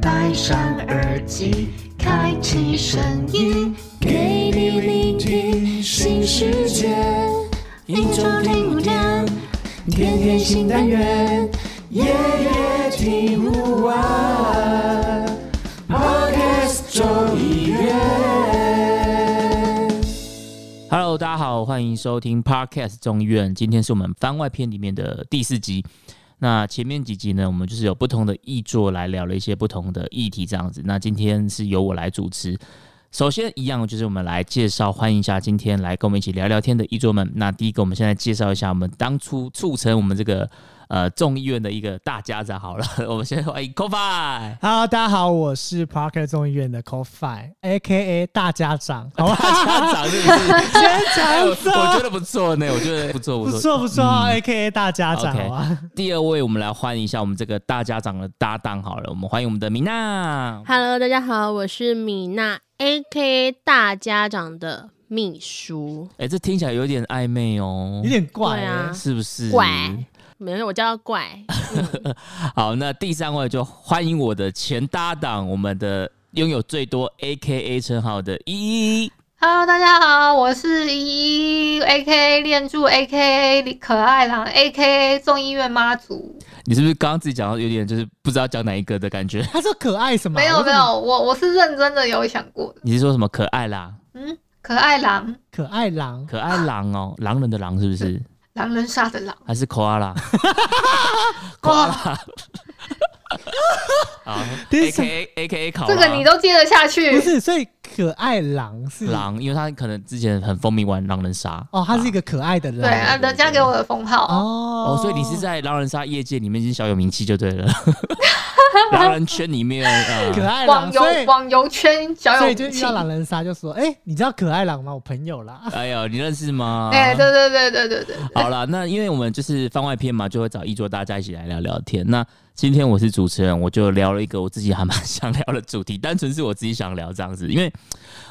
戴上耳机，开启声音，给你聆听新世界。一周听五天，天天新单元，夜夜听不完。Podcast 众议院。Hello，大家好，欢迎收听 Podcast 众议院。今天是我们番外篇里面的第四集。那前面几集呢，我们就是有不同的译作来聊了一些不同的议题，这样子。那今天是由我来主持。首先，一样就是我们来介绍，欢迎一下今天来跟我们一起聊聊天的译作们。那第一个，我们现在介绍一下我们当初促成我们这个呃众议院的一个大家长。好了，我们先欢迎 CoFi。Hello，大家好，我是 Parker 众议院的 CoFi，A K A 大家长，好吧？大家长是不是？先哎 我讲，我觉得不错呢，我觉得不错，不错不错，A K A 大家长？第二位，我们来欢迎一下我们这个大家长的搭档好了，我们欢迎我们的米娜。Hello，大家好，我是米娜，A.K.A 大家长的秘书。哎、这听起来有点暧昧哦，有点怪对啊欸，是不是？怪，没有，我叫他怪。好，那第三位就欢迎我的前搭档，我们的拥有最多 AKA 称号的依依。Hello，大家好，我是依依，A.K.A 练柱，A.K.A 可爱狼，A.K.A 众议院妈祖。你是不是刚刚自己讲到有点就是不知道讲哪一个的感觉？他说可爱什么？没有没有，我我是认真的有想过的。你是说什么可爱啦？嗯，可爱狼，可爱狼，可爱狼哦，狼人的狼是不是？狼人杀的狼。还是 koala？koala。，AKA AKA 考这个你都接得下去？不是，所以可爱狼是狼，因为他可能之前很风靡玩狼人杀。哦，他是一个可爱的狼，对啊，人家给我的封号。哦。哦，所以你是在狼人杀业界里面已经小有名气就对了，狼人圈里面呃，可爱狼，网游所以网游圈小有名气所以就遇到。狼人杀就说，哎，你知道可爱狼吗？我朋友啦，哎呦，你认识吗？哎，对对对对对对，好了，那因为我们就是番外篇嘛，就会找一桌大家一起来聊聊天。那今天我是主持人，我就聊了一个我自己还蛮想聊的主题，单纯是我自己想聊这样子，因为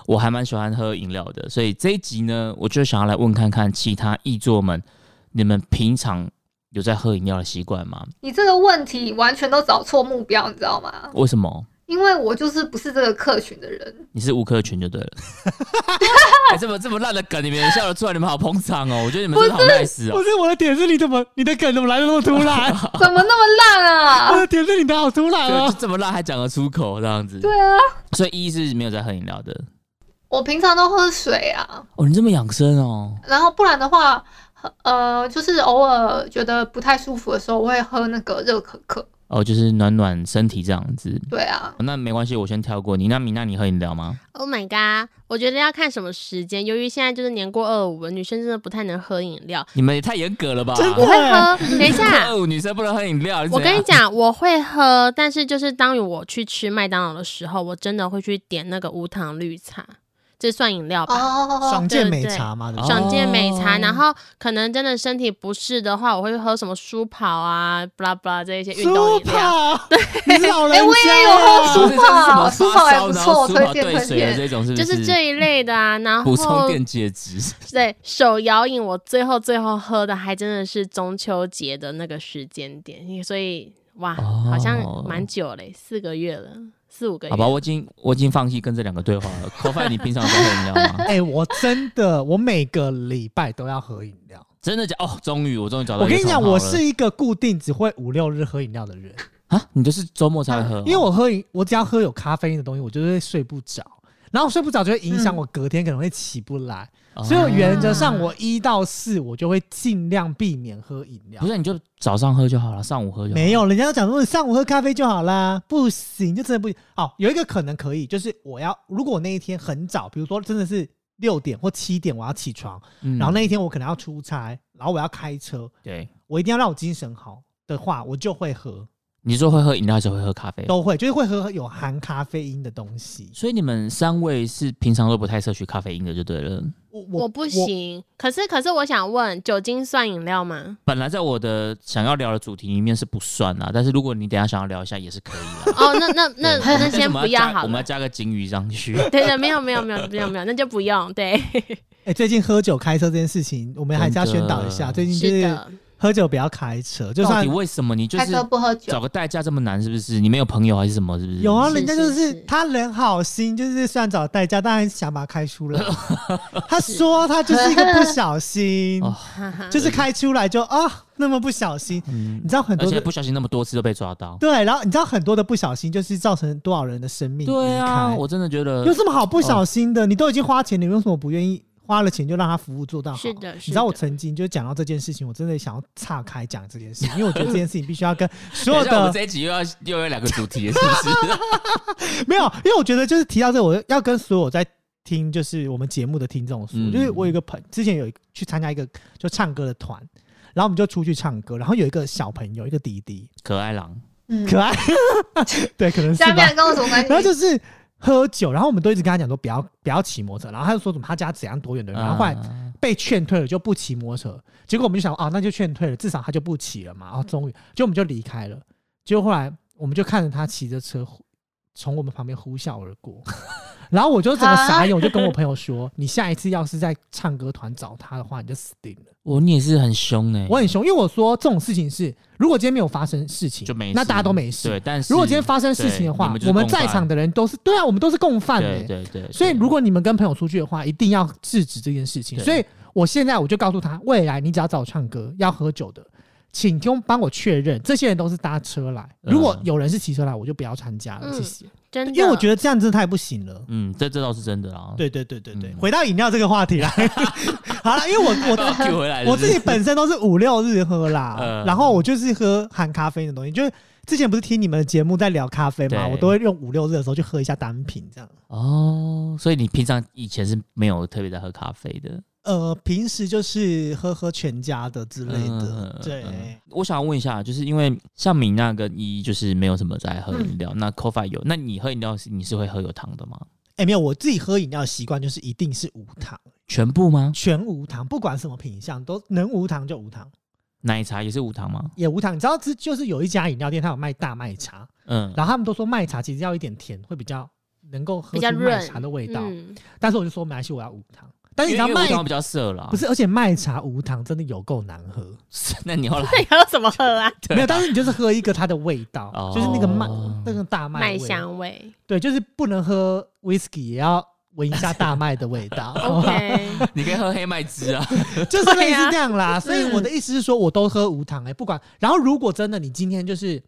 我还蛮喜欢喝饮料的，所以这一集呢，我就想要来问看看其他译作们，你们平常有在喝饮料的习惯吗？你这个问题完全都找错目标，你知道吗？为什么？因为我就是不是这个客群的人。你是吴克群就对了。哎这么这么烂的梗，你们也笑得出来，你们好捧场哦！我觉得你们真的好 nice 哦。不是我的点是你怎么你的梗怎么来的那么突然？怎么那么烂啊我啊？的点是你的好突然啊这么烂还讲得出口这样子，对啊，所以一是没有在喝饮料的我平常都喝水啊，哦。你这么养生哦，然后不然的话，呃，就是偶尔觉得不太舒服的时候，我会喝那个热可可。哦，就是暖暖身体这样子。对啊，那没关系，我先跳过你。那米娜，你喝饮料吗？Oh my god！我觉得要看什么时间。由于现在就是年过二五了，女生真的不太能喝饮料。你们也太严格了吧！我会喝，等一下，二五女生不能喝饮料。我跟你 讲，我会喝，但是就是当我去吃麦当劳的时候，我真的会去点那个无糖绿茶，这算饮料吧？哦，爽健美茶嘛，爽健美茶，哦然后可能真的身体不适的话，我会喝什么舒跑啊、布拉布拉这一些运动饮料。对，你老人哎我也有喝舒跑舒跑发烧，也不错推荐推兑水的荐这种，是？就是是这一类的啊，然补充后电解质。对手摇饮，我最后最后喝的还真的是中秋节的那个时间点，所以哇，哦好像蛮久嘞，四个月了，四五个月。好吧，我已经我已经放弃跟这两个对话了。CoFi，你平常都喝饮料吗？哎、我真的，我每个礼拜都要喝饮料。真的假？哦，终于我终于找到。我跟你讲，我是一个固定只会五六日喝饮料的人，啊，你就是周末才会喝哦，因为我喝饮，我只要喝有咖啡因的东西，我就会睡不着，然后睡不着就会影响我隔天可能会起不来，哦。所以我原则上我一到四我就会尽量避免喝饮料。不。是你就早上喝就好了，上午喝就好。没有，人家都讲说你上午喝咖啡就好啦，不行，就真的不行。哦，有一个可能可以，就是我要如果我那一天很早，比如说真的是六点或七点我要起床，嗯。然后那一天我可能要出差，然后我要开车，对，我一定要让我精神好的话，我就会喝，你说会喝饮料还是会喝咖啡？都会，就是会喝有含咖啡因的东西。所以你们三位是平常都不太摄取咖啡因的，就对了。我我不，行，可是可是我想问，酒精算饮料吗？本来在我的想要聊的主题里面是不算啊，但是如果你等下想要聊一下也是可以的。哦，那那那那先不要好加我们要。加个金鱼上去。对对，没有没有没有没有没有，那就不用。对，哎、最近喝酒开车这件事情，我们还是要宣导一下。最近就是喝酒不要开车，就算到底为什么你就开是车不喝酒找，个代驾这么难？是不是？你没有朋友还是什么？是不是？有啊，是人家就是是是他人好心，就是虽然找代驾，但还是想把他开出来。他说他就是一个不小心，哦哈哈 就是开出来就啊那么不小心，嗯你，知道很多的而且不小心那么多次都被抓到。对，然后你知道很多的不小心就是造成多少人的生命对啊，离开我真的觉得有什么好不小心的？你都已经花钱，你为什么不愿意花了钱就让他服务做到好？是的，你知道我曾经就讲到这件事情，我真的想要岔开讲这件事情，因为我觉得这件事情必须要跟所有等一下我这一集又要又有两个主题，是不是？没有，因为我觉得就是提到这个，我要跟所有在听就是我们节目的听众说，嗯就是我有一个朋之前有去参加一个就唱歌的团，然后我们就出去唱歌，然后有一个小朋友，一个弟弟，可爱狼，嗯，可爱，对，可能是吧下面。跟我什么关系？然后就是喝酒，然后我们都一直跟他讲说不要不要骑摩托车，然后他就说什么他家怎样多远的，然后后来啊被劝退了就不骑摩托车，结果我们就想啊那就劝退了，至少他就不骑了嘛，然后终于就我们就离开了，结果后来我们就看着他骑着车呼从我们旁边呼啸而过。然后我就整个傻眼，我就跟我朋友说：“ 你下一次要是在唱歌团找他的话，你就死定了。我你也是很凶呢，我很凶，因为我说这种事情是，如果今天没有发生事情，就没事。那大家都没事。对，但是如果今天发生事情的话我们在场的人都是对啊，我们都是共犯的、对对对，所以如果你们跟朋友出去的话，一定要制止这件事情。所以我现在我就告诉他，未来你只要找我唱歌要喝酒的，请用帮我确认，这些人都是搭车来。嗯如果有人是骑车来，我就不要参加了，嗯谢谢。真的，因为我觉得这样真的太不行了。嗯，这这倒是真的啊。对对对对对，嗯回到饮料这个话题来，好了，因为我我我自己本身都是五六日喝啦，嗯然后我就是喝含咖啡的东西，就是之前不是听你们的节目在聊咖啡嘛，对我都会用五六日的时候去喝一下单品这样。哦，所以你平常以前是没有特别在喝咖啡的。呃，平时就是喝喝全家的之类的，嗯对。嗯我想要问一下，就是因为像米娜跟依依就是没有什么在喝饮料，那 Coffee 有，那你喝饮料是你是会喝有糖的吗？哎、没有，我自己喝饮料的习惯就是一定是无糖，全部吗？全无糖，不管什么品相都能无糖就无糖，奶茶也是无糖吗？也无糖。你知道，这就是有一家饮料店，它有卖大麦茶，嗯，然后他们都说麦茶其实要一点甜，会比较能够喝出麦比较润茶的味道。嗯，但是我就说没关系，我要无糖。但是你知道麦因为无糖比较涩啦，不是，而且麦茶无糖真的有够难喝。那你后来 那你要怎么喝 啊？没有，但是你就是喝一个它的味道，哦就是那个麦那个大麦麦味香味对，就是不能喝 whisky，也要闻一下大麦的味道。，OK，你可以喝黑麦汁啊，就是类似这样啦。所以我的意思是说，我都喝无糖哎、不管。然后如果真的你今天就是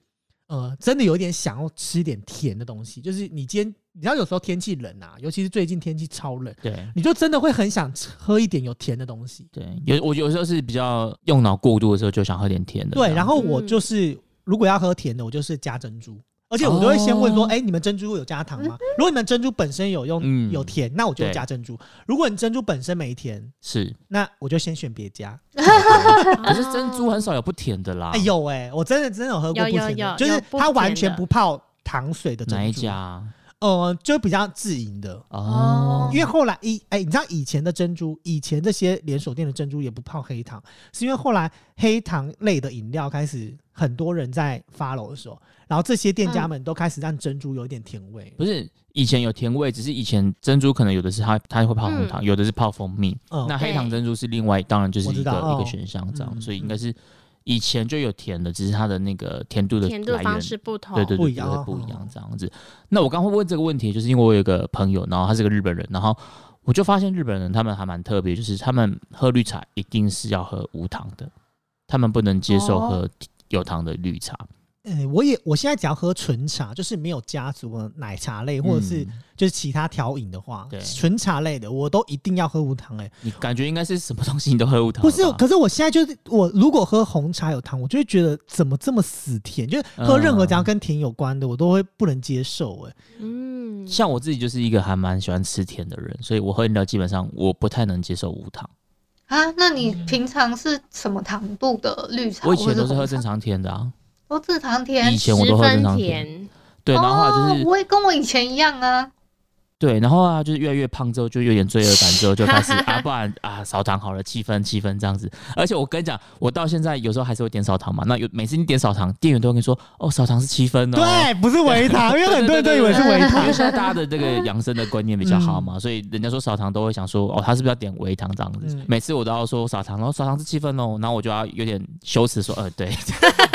呃，真的有点想要吃点甜的东西，就是你今天你知道有时候天气冷啊，尤其是最近天气超冷，对你就真的会很想喝一点有甜的东西。对，有我有时候是比较用脑过度的时候，就想喝点甜的。对，然后我嗯就是如果要喝甜的，我就是加珍珠。而且我都会先问说，哦哎、你们珍珠有加糖吗？如果你们珍珠本身有用、嗯有甜，那我就加珍珠；如果你珍珠本身没甜，是，那我就先选别家。可是珍珠很少有不甜的啦。哎、有哎、我真的真的有喝过不甜的，有就是它完全不泡糖水的珍珠。哪一家？啊？呃，就比较自营的。哦，因为后来以哎、你知道以前的珍珠，以前这些连锁店的珍珠也不泡黑糖，是因为后来黑糖类的饮料开始很多人在 follow 的时候，然后这些店家们都开始让珍珠有一点甜味。不是以前有甜味，只是以前珍珠可能有的是它它会泡红糖，有的是泡蜂蜜。嗯，那黑糖珍珠是另外，当然就是一个哦一个选项这样，嗯所以应该是以前就有甜的，只是它的那个甜度的甜度方来源式不同，对对对不一样哦对不一样这样子。那我刚会问这个问题，就是因为我有一个朋友，然后他是个日本人，然后我就发现日本人他们还蛮特别，就是他们喝绿茶一定是要喝无糖的，他们不能接受哦喝有糖的绿茶，哎、我也我现在只要喝纯茶，就是没有加什么奶茶类或者是嗯就是其他调饮的话，对纯茶类的我都一定要喝无糖、哎，你感觉应该是什么东西你都喝无糖不？是，可是我现在就是我如果喝红茶有糖，我就会觉得怎么这么死甜，就是喝任何只要跟甜有关的，我都会不能接受、哎。嗯，像我自己就是一个还蛮喜欢吃甜的人，所以我喝饮料基本上我不太能接受无糖。啊，那你平常是什么糖度的绿茶？我以前都是喝正常甜的啊，都正常甜以。前我都十分喝正常甜。甜，对，然后后来就是、哦，我也跟我以前一样啊。对，然后啊，就是越来越胖之后，就有点罪恶感，之后就开始 啊，不然啊，少糖好了，七分七分这样子。而且我跟你讲，我到现在有时候还是会点少糖嘛。那有每次你点少糖，店员都会跟你说，哦，少糖是七分哦。对，不是微糖，因为很多人都以为是微因为糖。现在大家的这个养生的观念比较好嘛，所以人家说少糖都会想说，哦，他是不是要点微糖这样子？嗯每次我都要说少糖，然后少糖是七分哦，然后我就要有点羞耻说，呃，对，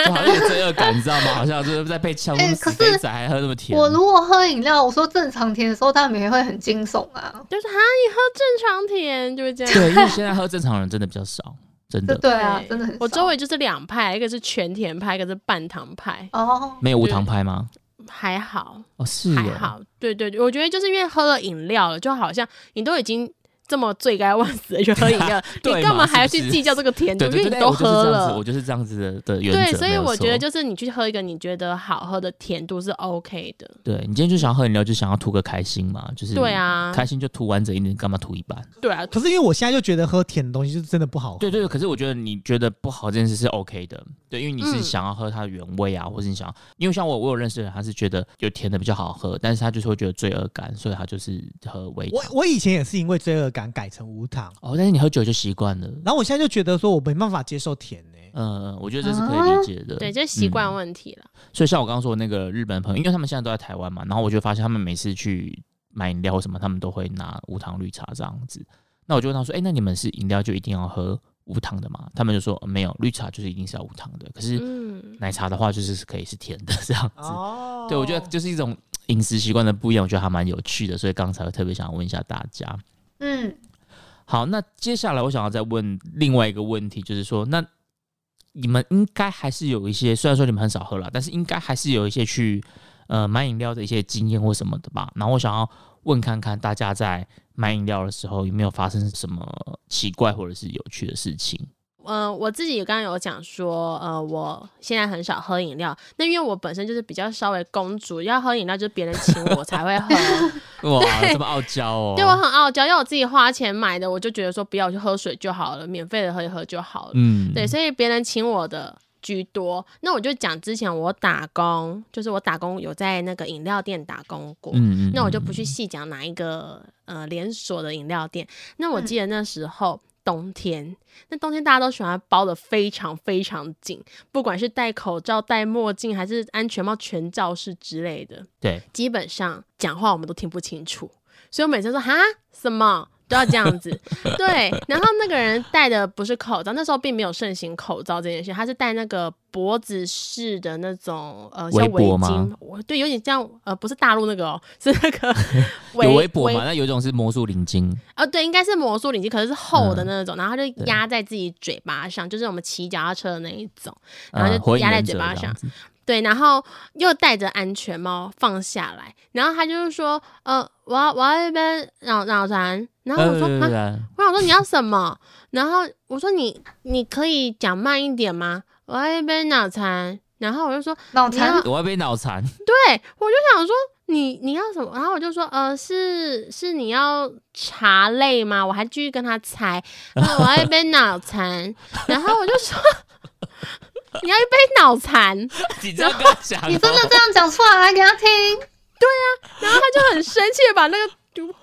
就好像有点罪恶感，你知道吗？好像就是在被呛，死肥仔还喝那么甜。我如果喝饮料，我说正常甜的时候，他们也会很惊悚啊。就是哈，你喝正常甜就会这样。对，因为现在喝正常人真的比较少，真的对对啊，真的很少。我周围就是两派，一个是全甜派，一个是半糖派，哦，没有无糖派吗？还好哦，是哦，还好。对对对，我觉得就是因为喝了饮料了，就好像你都已经这么罪该万死的去喝饮料，你干嘛还要去计较这个甜度？因为你都喝了我。就是这样子的的原则。对，所以我觉得就是你去喝一个你觉得好喝的甜度是 OK 的。对你今天就想要喝饮料，就想要图个开心嘛，就是对啊开心就图完整一点，干嘛图一半？对啊，可是因为我现在就觉得喝甜的东西就真的不好喝。对对对，可是我觉得你觉得不好这件事是 OK 的，对，因为你是嗯想要喝它的原味啊，或是你想要，因为像我我有认识的人，他是觉得有甜的比较好喝，但是他就是会觉得罪恶感，所以他就是喝微。我我以前也是因为罪恶感改成无糖，哦，但是你喝酒就习惯了，然后我现在就觉得说我没办法接受甜呢、嗯、我觉得这是可以理解的。对，这习惯嗯问题了。所以像我刚刚说的那个日本朋友，因为他们现在都在台湾嘛，然后我就发现他们每次去买饮料或什么，他们都会拿无糖绿茶这样子。那我就问他说：“哎、那你们是饮料就一定要喝无糖的吗？”他们就说、呃没有，绿茶就是一定是要无糖的。可是嗯，奶茶的话，就是可以是甜的这样子。哦对，我觉得就是一种饮食习惯的不一样，我觉得还蛮有趣的，所以刚才我特别想问一下大家。嗯，好，那接下来我想要再问另外一个问题，就是说，那你们应该还是有一些，虽然说你们很少喝了，但是应该还是有一些去呃买饮料的一些经验或什么的吧。然后我想要问看看大家在买饮料的时候有没有发生什么奇怪或者是有趣的事情。呃，我自己刚刚有讲说，呃，我现在很少喝饮料。那因为我本身就是比较稍微公主，要喝饮料就是别人请我才会喝。哇，这么傲娇哦！对我很傲娇，要我自己花钱买的，我就觉得说不要我去喝水就好了，免费的喝一喝就好了。嗯，对，所以别人请我的居多。那我就讲之前我打工，就是我打工有在那个饮料店打工过。嗯嗯，那我就不去细讲哪一个呃连锁的饮料店。那我记得那时候。冬天，那冬天大家都喜欢包的非常非常紧，不管是戴口罩、戴墨镜还是安全帽、全罩式之类的，对，基本上讲话我们都听不清楚，所以我每次说哈？什么都要这样子。对，然后那个人戴的不是口罩，那时候并没有盛行口罩这件事，他是戴那个脖子式的那种呃像围巾，我对，有点像呃不是大陆那个哦，是那个 围有围脖嘛？那有一种是魔术领巾，哦，对，应该是魔术领巾，可是是厚的嗯那种，然后他就压在自己嘴巴上，就是我们骑脚踏车的那一种，然后呃，就压在嘴巴上。对，然后又戴着安全帽放下来，然后他就是说，呃，我要我要一杯脑脑残，然后我说，啊，呃，我想说你要什么？然后我说你你可以讲慢一点吗？我要一杯脑残，然后我就说，脑 残我要一杯脑残，对我就想说你你要什么？然后我就说，呃，是是你要茶类吗？我还继续跟他猜，然 后我要一杯脑残，然后我就说 你要一杯脑残，你这样跟他讲哦，你真的这样讲出来给他听？对啊然后他就很生气的把那个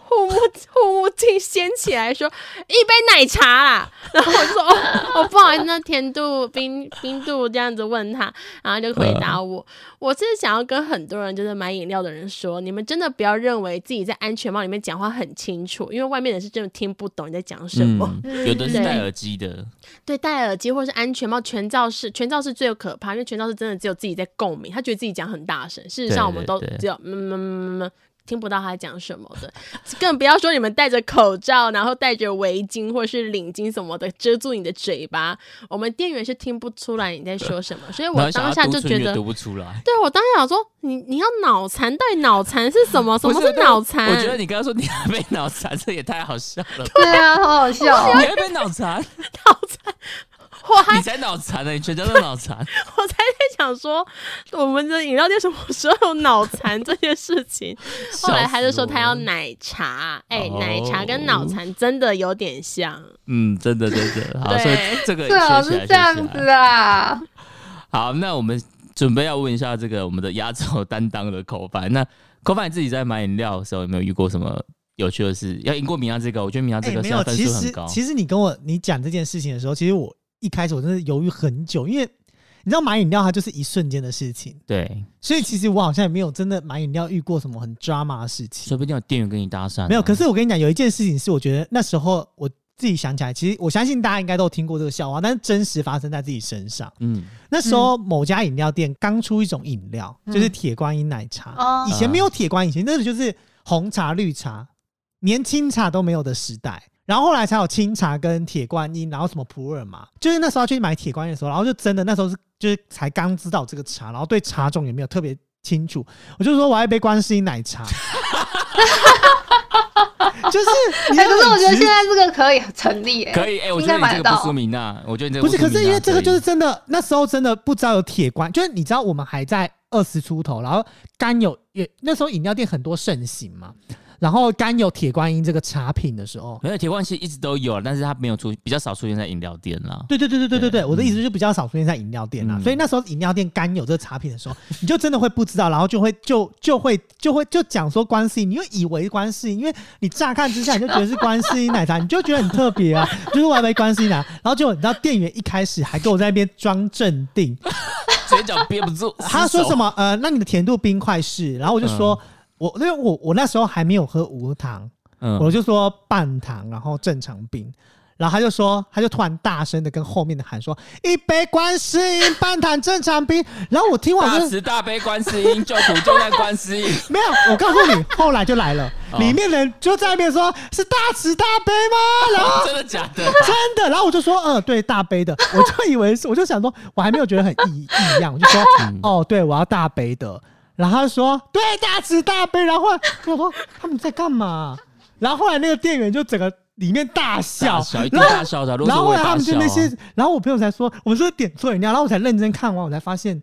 护目护目镜掀起来说一杯奶茶啦，然后我就说哦哦不好意思，那甜度冰 冰度这样子问他，然后就回答我，我是想要跟很多人就是买饮料的人说，你们真的不要认为自己在安全帽里面讲话很清楚，因为外面人是真的听不懂你在讲什么。嗯，有的是对戴耳机的，对，戴耳机或是安全帽，全罩式，全罩式最有可怕，因为全罩式真的只有自己在共鸣，他觉得自己讲很大声，事实上我们都只有嗯嗯嗯嗯。听不到他讲什么的，更不要说你们戴着口罩，然后戴着围巾或者是领巾什么的遮住你的嘴巴，我们店员是听不出来你在说什么，所以我当下就觉得读不出来。对我当下想说，你你要脑残，到底脑残是什么？什么是是脑残？我觉得你刚刚说你还被脑残，这也太好笑了吧。对啊，好好笑哦。你还被脑残，脑残，我还你才脑残呢，你全家都脑残。我才在想说，我们的饮料店什么时候有脑残这件事情？后来他就说他要奶茶，哎、哦奶茶跟脑残真的有点像。嗯，真的真的好，所以这个最好学起来是这样子啊。好，那我们准备要问一下这个我们的压轴担当的口饭。那口饭你自己在买饮料的时候有没有遇过什么有趣的事？要赢过米娅这个，我觉得米娅这哎，没有，个现在分其实数很高。其实你跟我你讲这件事情的时候，其实我一开始我真的犹豫很久，因为你知道买饮料它就是一瞬间的事情，对，所以其实我好像也没有真的买饮料遇过什么很 drama 的事情。说不定有店员跟你搭讪啊、没有，可是我跟你讲，有一件事情是我觉得那时候我自己想起来，其实我相信大家应该都有听过这个笑话，但是真实发生在自己身上。嗯，那时候某家饮料店刚出一种饮料，嗯就是铁观音奶茶。哦以前没有铁观音，以前那个就是红茶、绿茶，连清茶都没有的时代。然后后来才有清茶跟铁观音，然后什么普洱嘛，就是那时候要去买铁观音的时候，然后就真的那时候是就是才刚知道这个茶，然后对茶种也没有特别清楚，我就说我要一杯观世音奶茶，就是你哎、可是我觉得现在这个可以成立、哎，可以，哎、我应觉得你该买得到。这个不输明娜，我觉得你这个不是，可是因为这个就是真的，那时候真的不知道有铁观，就是你知道我们还在二十出头，然后甘有也那时候饮料店很多盛行嘛，然后甘有铁观音这个茶品的时候，没有铁罐系一直都有，但是它没有出，比较少出现在饮料店啦。对对对对对对对，我的意思就比较少出现在饮料店啦，嗯所以那时候饮料店甘有这个茶品的时候，你就真的会不知道，然后就会就就会就会就讲说观世音，你就以为观世音，因为你乍看之下你就觉得是观世音奶茶，你就觉得很特别啊，就是我还没观世音奶茶，然后结果你知道店员一开始还跟我在那边装镇定，嘴角憋不住，他说什么？么？呃，那你的甜度冰块是？然后我就说，我因为我我那时候还没有喝无糖，嗯我就说半糖，然后正常冰。然后他就说，他就突然大声的跟后面的喊说：“一杯观世音半糖正常冰。”然后我听完大慈大悲观世音，救苦救难观世音。没有，我告诉你，后来就来了，哦里面人就在那边说：“是大慈大悲吗？”然后 真的假的？真的，然后我就说，嗯，对，大悲的，我就以为是，我就想说，我还没有觉得很异异样，我就说，嗯哦，对，我要大悲的，然后他就说，对，大慈大悲，然后后来我说他们在干嘛？然后后来那个店员就整个里面大笑大，笑一定然后大笑然后后来他们就那些，然后我朋友才说，我们是不是点错饮料，然后我才认真看完，我才发现，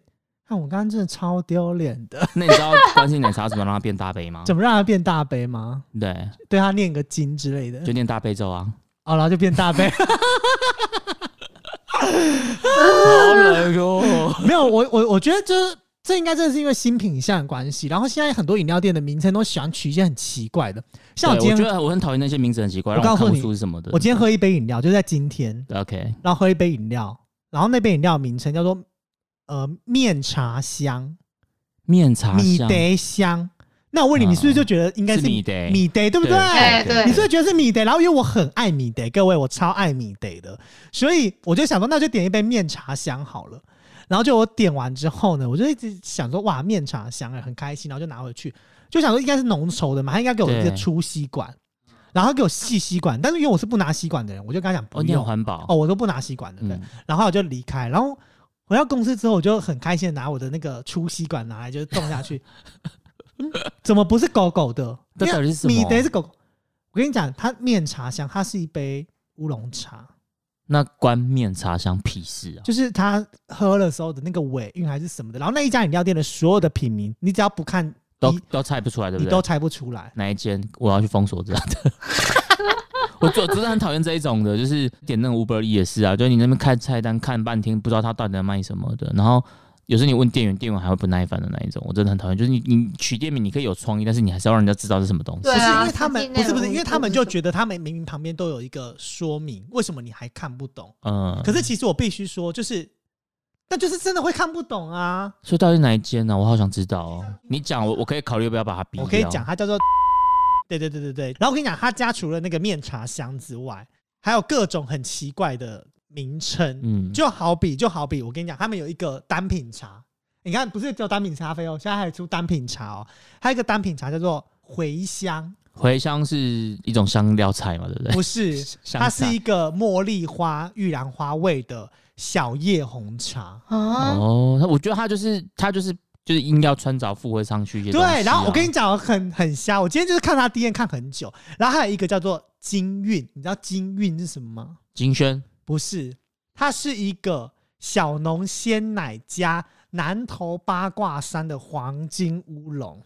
看我刚刚真的超丢脸的，那你知道关心奶茶怎么让它变大杯吗？怎么让它变大杯吗？对，对他念个经之类的，就念大悲咒啊。哦，然后就变大杯。好冷哦。没有，我我我觉得这这应该真的是因为新品相的关系。然后现在很多饮料店的名称都喜欢取一些很奇怪的，像我对我觉今天得我很讨厌那些名字很奇怪，我告诉你出是什么的。我今天喝一杯饮料，就在今天，OK，然后喝一杯饮料，然后那杯饮料名称叫做呃面茶香、面茶香米德香。那我问你，啊你是不是就觉得应该是是米德米德对不对？哎对你是不是觉得是米德？然后因为我很爱米德，各位我超爱米德的，所以我就想说，那就点一杯面茶香好了。然后就我点完之后呢，我就一直想说，哇，面茶香哎，很开心，然后就拿回去，就想说应该是浓稠的嘛，他应该给我一个粗吸管，然后他给我细吸管，但是因为我是不拿吸管的人，我就跟他讲哦，你很不用，环保哦，我都不拿吸管的，对。嗯，然后我就离开，然后回到公司之后，我就很开心的拿我的那个粗吸管拿来，就是动下去。嗯，怎么不是狗狗的？这到底是什么米德是狗狗。我跟你讲，它面茶香，它是一杯乌龙茶，那关面茶香屁事啊！就是他喝的时候的那个尾韵还是什么的。然后那一家饮料店的所有的品名，你只要不看，都都猜不出来，对不对？你都猜不出来。哪一间我要去封锁这样的。我我真的很讨厌这一种的，就是点那个 Uber E 也是啊，就是你那边看菜单看半天，不知道他到底在卖什么的，然后有时候你问店员，店员还会不耐烦的那一种，我真的很讨厌。就是你你取店名你可以有创意，但是你还是要让人家知道是什么东西。不是对啊因为他们不是不是，因为他们就觉得他们明明旁边都有一个说明，为什么你还看不懂？嗯，可是其实我必须说，就是那就是真的会看不懂啊。所以到底是哪一间呢、我好想知道哦。你讲我我可以考虑要不要把它逼掉。我可以讲，它叫做，对对对对对。然后我跟你讲，他家除了那个面茶香之外，还有各种很奇怪的名称，嗯，就好比就好比我跟你讲，他们有一个单品茶，你看不是只有单品咖啡哦，现在还有出单品茶哦，还有一个单品茶叫做茴香，茴香是一种香料菜嘛，对不对？不是，它是一个茉莉花、玉兰花味的小叶红茶。啊，哦，他我觉得它就是它就是就是硬要穿凿附会上去一对，然后我跟你讲，很很瞎。我今天就是看他 D N 看很久，然后还有一个叫做金韵，你知道金韵是什么吗？金萱不是，它是一个小农鲜奶加南投八卦山的黄金乌龙。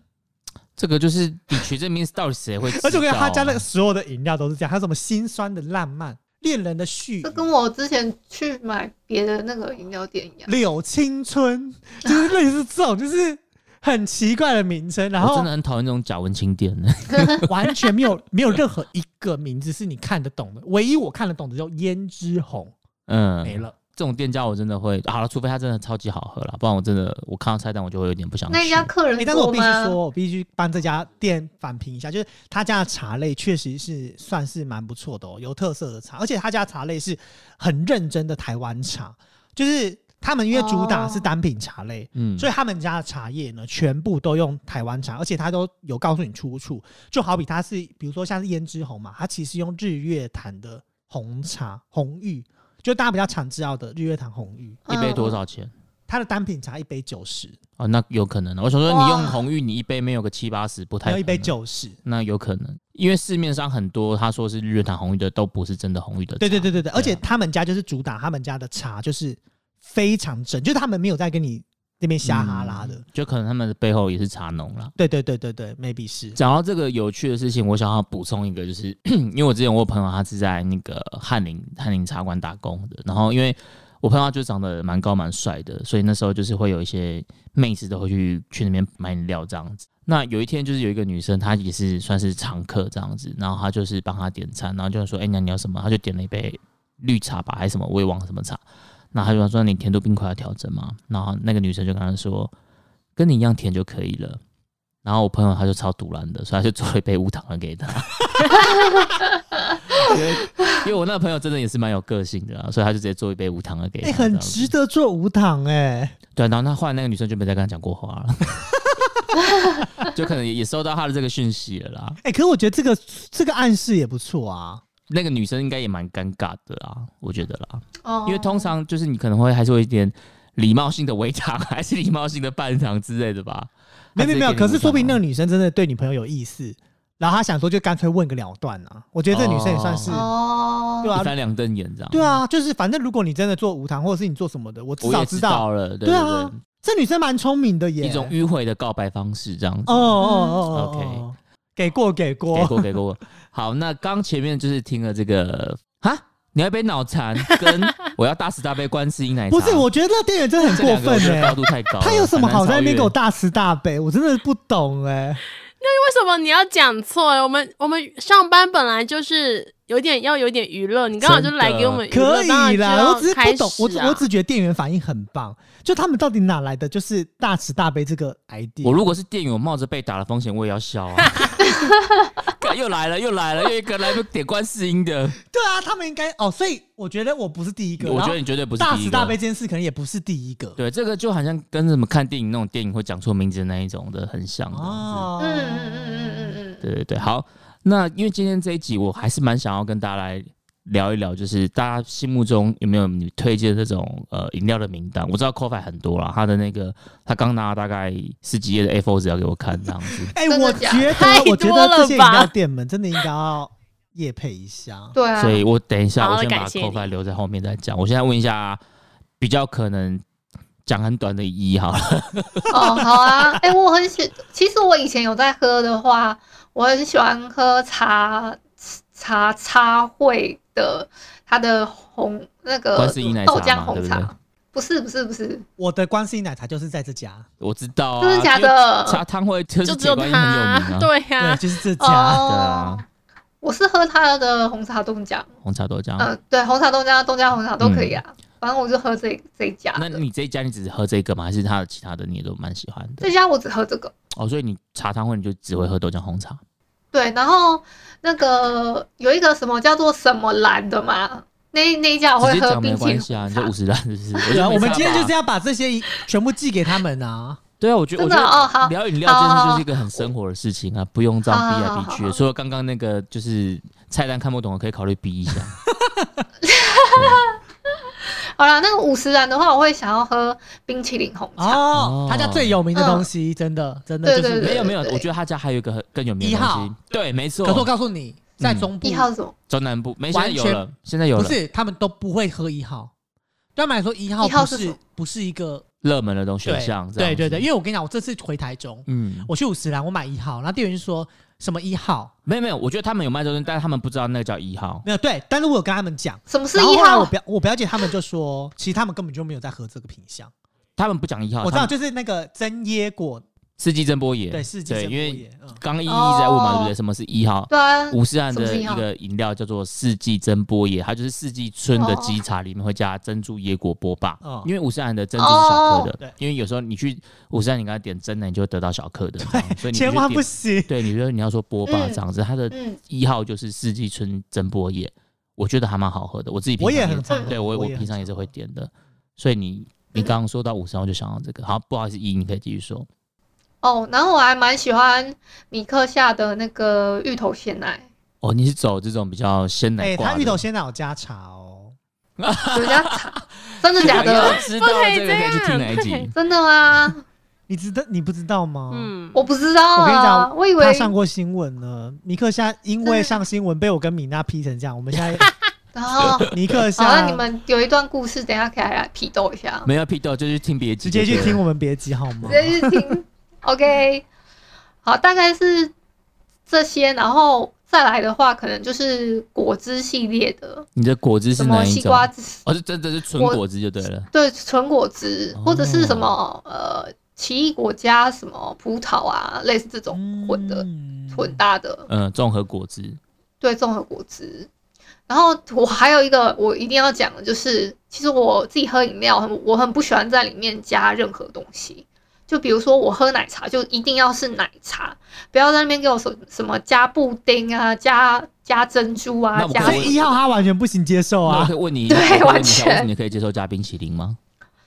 这个就是你取这名字到底谁会知道啊、而且我跟你讲，他家那个所有的饮料都是这样，还有什么心酸的浪漫，恋人的序这跟我之前去买别的那个饮料店一样。柳青春，就是类似这种，就是很奇怪的名称，然后我真的很讨厌这种假文青店的。完全没有没有任何一个名字是你看得懂的，唯一我看得懂的叫胭脂红，嗯，没了。这种店家我真的会好了，除非它真的超级好喝了，不然我真的我看到菜单我就会有点不想去。那一家客人欸但是我多？必须说，我必须帮这家店反评一下，就是他家的茶类确实是算是蛮不错的哦，有特色的茶，而且他家茶类是很认真的台湾茶，就是他们因为主打是单品茶类，嗯，所以他们家的茶叶呢全部都用台湾茶，而且他都有告诉你出处，就好比它是比如说像是胭脂红嘛，它其实用日月潭的红茶红玉，就大家比较常知道的日月潭红玉，一杯多少钱？它的单品茶一杯九十，哦，那有可能的。我想说，你用红玉，你一杯没有个七八十，不太有一杯，九十。那有可能，因为市面上很多他说是日月潭红玉的，都不是真的红玉的茶。对对对对对，而且他们家就是主打他们家的茶就是非常正，就是他们没有在跟你那边瞎哈拉的。嗯就可能他们的背后也是茶农啦。对对对对对，maybe 是。讲到这个有趣的事情，我想要补充一个，就是 因为我之前我有朋友他是在那个翰林翰林茶馆打工的，然后因为我朋友他就长得蛮高蛮帅的，所以那时候就是会有一些妹子都会去去那边买饮料这样子。那有一天就是有一个女生，她也是算是常客这样子，然后她就是帮他点餐，然后就说：“哎、那你要什么？”她就点了一杯绿茶吧，还是什么，我也忘了什么茶。那他就说：“你甜度冰块要调整吗？”然后那个女生就跟他说：“跟你一样甜就可以了。”然后我朋友他就超堵然的，所以他就做了一杯无糖的给他。因为因为我那个朋友真的也是蛮有个性的啊，所以他就直接做一杯无糖的给他。哎、很值得做无糖哎、对，然后那后来那个女生就没再跟他讲过话了，就可能也也收到他的这个讯息了啦。哎、可是我觉得这个这个暗示也不错啊。那个女生应该也蛮尴尬的啦，我觉得啦，哦因为通常就是你可能会还是会有一点礼貌性的微糖，还是礼貌性的半场之类的吧。没有没有没有，可是说不定那个女生真的对你朋友有意思，然后她想说就干脆问个了断啊。我觉得这女生也算是、哦，对啊一翻两瞪眼这样。对，啊，就是反正如果你真的做无糖，或者是你做什么的，我至我也知少道。道了，对对啊对这女生蛮聪明的耶，一种迂回的告白方式这样子。哦哦哦哦 OK 哦，给过给过给过给过。好，那刚前面就是听了这个哈，你要一杯脑残跟 我要大慈大悲观世音奶茶，不是，我觉得那店员真的很这过分两个我觉得高哎、度太高，他有什么好在那边给我大？大慈大悲？我真的不懂哎、为什么你要讲错？我们我们上班本来就是有点要有点娱乐，你刚好就来给我们可以啦，我只是不懂，我我只觉得店员反应很棒，就他们到底哪来的就是大慈大悲这个 idea？我如果是店员，我冒着被打的风险，我也要笑啊！又来了，又来了，又一个来点观世音的，对啊，他们应该哦，所以我觉得我不是第一个，我觉得你绝对不是第一大慈大悲个。这件事可能也不是第一个对，这个就好像跟什么看电影那种电影会讲错名字的那一种的很像的。哦，嗯嗯嗯嗯嗯嗯，对对对，好，那因为今天这一集我还是蛮想要跟大家来聊一聊，就是大家心目中有没有你推荐这种呃饮料的名单？我知道 Coffee 很多啦，他的那个他刚拿了大概十几页的 A4 纸要给我看这样子。哎、我假觉太得，我觉得这些饮料店们真的应该要夜配一下。对啊，所以我等一下我先把 Coffee 留在后面再讲。我现在问一下比较可能讲很短的一好了，哦，好啊，哎、我很喜，其实我以前有在喝的话，我很喜欢喝茶茶茶会的它的红那个豆浆嘛对不对红茶，不是不是不是，我的观世音奶茶就是在这家，我知道啊，真的假的？茶汤会就是就只有铁观音很有名他，啊，对对，呀，就是这家。哦，对啊我是喝它的红茶豆浆，红茶豆浆。嗯、对，红茶豆浆、豆浆红茶都可以啊，反正我就喝这这一家。那你这一家你只是喝这个吗？还是他的其他的你也都蛮喜欢的这？家我只喝这个，哦，所以你茶汤会你就只会喝豆浆红茶。对，然后那个有一个什么叫做什么蓝的嘛，那那一家我会喝没冰淇淋关系啊，你就五。十单是不是？我对啊，觉得没我们今天就是要把这些全部寄给他们啊。对啊，我觉得我觉得哦好聊饮料这件好好事就是一个很生活的事情啊，不用这样逼来逼去的。好好好好除了刚刚那个就是菜单看不懂的，可以考虑逼一下。好了，那个五十元的话，我会想要喝冰淇淋红茶。哦哦，他家最有名的东西，真的真的就是对对没有没有，我觉得他家还有一个很更有名的东西。对，没错。可是。我告诉你，在中部。一号是什么？中南部没现在有了，现在有了。不是他们都不会喝一号，对他们来说一号一号不是不是一个热门的东选对项，这样子。对对对，因为我跟你讲，我这次回台中，嗯，我去五十岚，我买一号，然后店员就说什么一号没有没有，我觉得他们有卖这东西，但是他们不知道那个叫一号。没有对，但是我有跟他们讲，什么是然后一号？后来我表我表姐他们就说，其实他们根本就没有在喝这个品相。他们不讲一号，我知道，他们就是那个真椰果，四季真波野，对，四季对，真因为波野，嗯，刚刚一一在问嘛，哦对不对？什么是一号？对啊，五十岚的一个饮料叫做四季真波野，它就是四季春的基茶里面会加珍珠椰果波霸。哦。因为五十岚的珍珠是小颗的，哦。对。因为有时候你去五十岚，你跟他点真的，你就会得到小颗的，所以你不行。对，你觉得你要说波霸嗯。这样子，它的嗯，一号就是四季春真波野，我觉得还蛮好喝的，我自己平我常也很常，对我我平常也是会点的，所以你你刚刚说到五十，我就想到这个。好，不好意思，一你可以继续说。哦，然后我还蛮喜欢米克夏的那个芋头鲜奶，哦，你是走这种比较鲜奶哎，他芋头鲜奶有加茶哦，有加茶 真的假要的？知道不可以这个可以去听哪一集？真的吗？你知道你不知道吗？嗯，我不知道我跟你啊，讲我以为他上过新闻呢。尼克夏因为上新闻被我跟米娜批成这样，我们现在然 后。尼克好，夏那你们有一段故事，等一下可以来批斗一下，没有批斗，就是听别集直接去听我们别集好吗直？接去听。OK，好，大概是这些，然后再来的话，可能就是果汁系列的，你的果汁是什么哪一种？西瓜汁，哦，是真的是纯果汁就对了。对，纯果汁，或者是什么哦呃奇异果加什么葡萄啊，类似这种混的、嗯混搭的，嗯，综合果汁。对，综合果汁。然后我还有一个我一定要讲的，就是其实我自己喝饮料，很我很不喜欢在里面加任何东西。就比如说我喝奶茶，就一定要是奶茶，不要在那边给我说什么加布丁啊，加加珍珠啊加所以一号他完全不行接受啊那我可以。问你，对完全你可以接受加冰淇淋吗？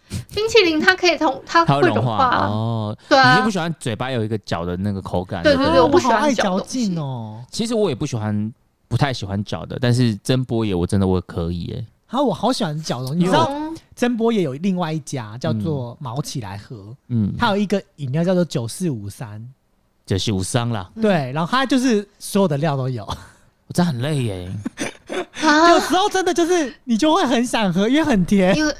冰淇淋，它可以同它它会融化哦。对啊你是不，喜欢嘴巴有一个嚼的那个口感？对对对我不喜欢嚼劲哦。其实我也不喜欢，不太喜欢嚼的，但是真波野我真的我可以耶。好，我好喜欢角龙，你知道嗯真波也有另外一家叫做毛起来喝，嗯，它有一个饮料叫做九四五三，九四五三啦，嗯。对，然后它就是所有的料都有，我真的很累耶。啊？有时候真的就是你就会很想喝，因为很甜，因为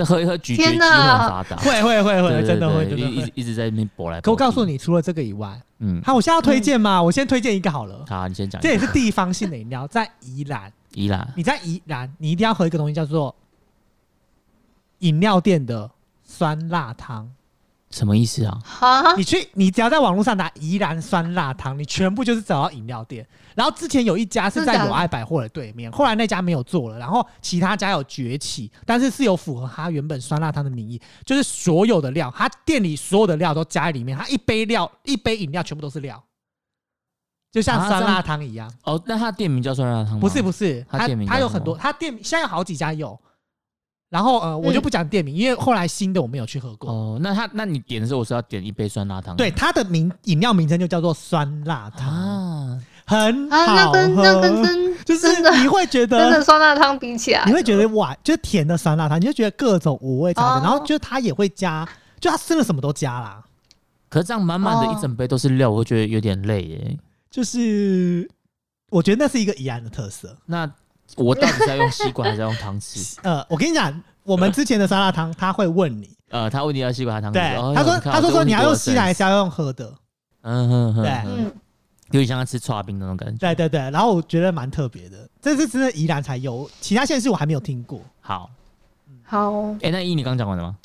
这喝一喝咀嚼肌会发达，会会会会，真的会对一一。一直在那边搏来。可我告诉，你，除了这个以外，嗯，好，我现在要推荐嘛？我先推荐一个好了，好，你先讲这。也是地方性的饮料，在宜兰，宜兰你在宜兰，你一定要喝一个东西叫做饮料店的酸辣汤。什么意思啊？哈你去，你只要在网络上打宜兰酸辣汤，你全部就是找到饮料店。然后之前有一家是在友爱百货的对面，后来那家没有做了，然后其他家有崛起，但是是有符合它原本酸辣汤的名义，就是所有的料，它店里所有的料都加在里面，它一杯料一杯饮料全部都是料，就像酸辣汤一样。哦，那它店名叫酸辣汤吗？不是不是，它它店名叫什么它有很多，它店现在有好几家有。然后呃，我就嗯不讲店名，因为后来新的我没有去喝过。哦，那他那你点的时候，我是要点一杯酸辣汤。对，它的名饮料名称就叫做酸辣汤，啊，很好啊，那跟喝那跟真 就是你会觉真的得，酸辣汤比起来，你会觉得哇，就是甜的酸辣汤，你就觉得各种五味杂陈，哦然后就是它也会加，就它真的什么都加啦，可是这样满满的哦一整杯都是料，我会觉得有点累耶。就是我觉得那是一个宜安的特色。那我到底是要用吸管还是要用汤匙？呃，我跟你讲，我们之前的沙拉汤他会问你，呃，他问你要吸管还是汤匙？对，哦他说你看他说说你要用吸的还，是要用喝的，嗯哼哼，对有点像吃刨冰那种感觉。对对对，然后我觉得蛮特别的，这是真的宜兰才有，其他县市我还没有听过。好，好，哎，那一你刚讲完了吗？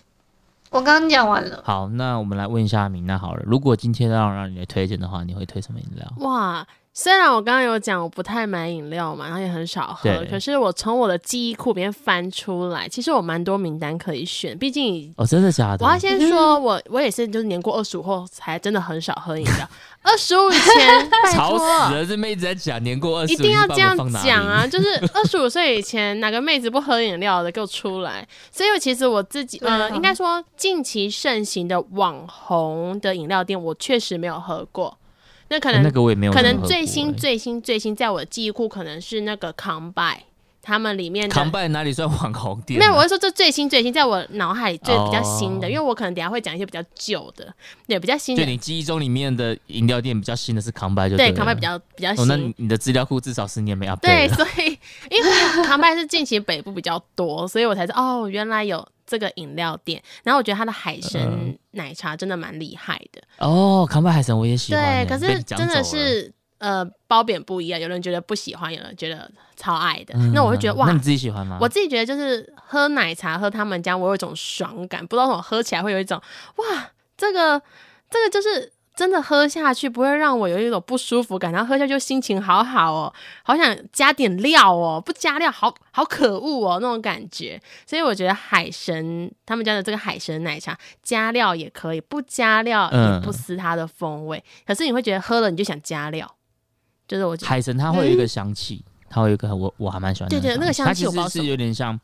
我刚刚讲完了，好，那我们来问一下明娜好了，如果今天让让你来推荐的话，你会推什么饮料？哇，虽然我刚刚有讲我不太买饮料嘛，然后也很少喝，可是我从我的记忆库里面翻出来，其实我蛮多名单可以选。毕竟哦，真的假的？我要先说，我 我也是，就是年过二十五后才真的很少喝饮料。二十五以前，拜吵托，死了，这妹子在讲年过二十，一定要这样讲啊！！就是二十五岁以前，哪个妹子不喝饮料的，给我出来！所以其实我自己，呃，应该说近期盛行的网红的饮料店，我确实没有喝过。那可能、哦那个我也没有可能最新欸最新最新，在我的记忆库可能是那个康拜，他们里面的康拜哪里算网红店啊？没有，我是说这最新最新，在我脑海里最比较新的，哦。因为我可能等下会讲一些比较旧的，对，比较新的，就你记忆中里面的饮料店比较新的是康拜，就对，了。康拜比较比较哦，那。你你的资料库至少十年没 update 对，所以因为康拜是近期北部比较多，所以我才知道哦，原来有这个饮料店。然后我觉得它的海嗯。参奶茶真的蛮厉害的，哦，康拜海神我也喜欢对，欸，可是真的是呃褒贬不一样，有人觉得不喜欢，有人觉得超爱的。嗯那我会觉得哇那你，自己喜欢吗？我自己觉得就是喝奶茶喝他们家，我有一种爽感，不知道为什么喝起来会有一种哇，这个这个就是真的喝下去不会让我有一种不舒服感，然后喝下去就心情好好哦，好想加点料哦，不加料好好可恶哦那种感觉。所以我觉得海神他们家的这个海神奶茶加料也可以，不加料也嗯不失它的风味。可是你会觉得喝了你就想加料，就是我海神它会有一个香气，它会有一个我我还蛮喜欢的对对那个香它其实是有点像，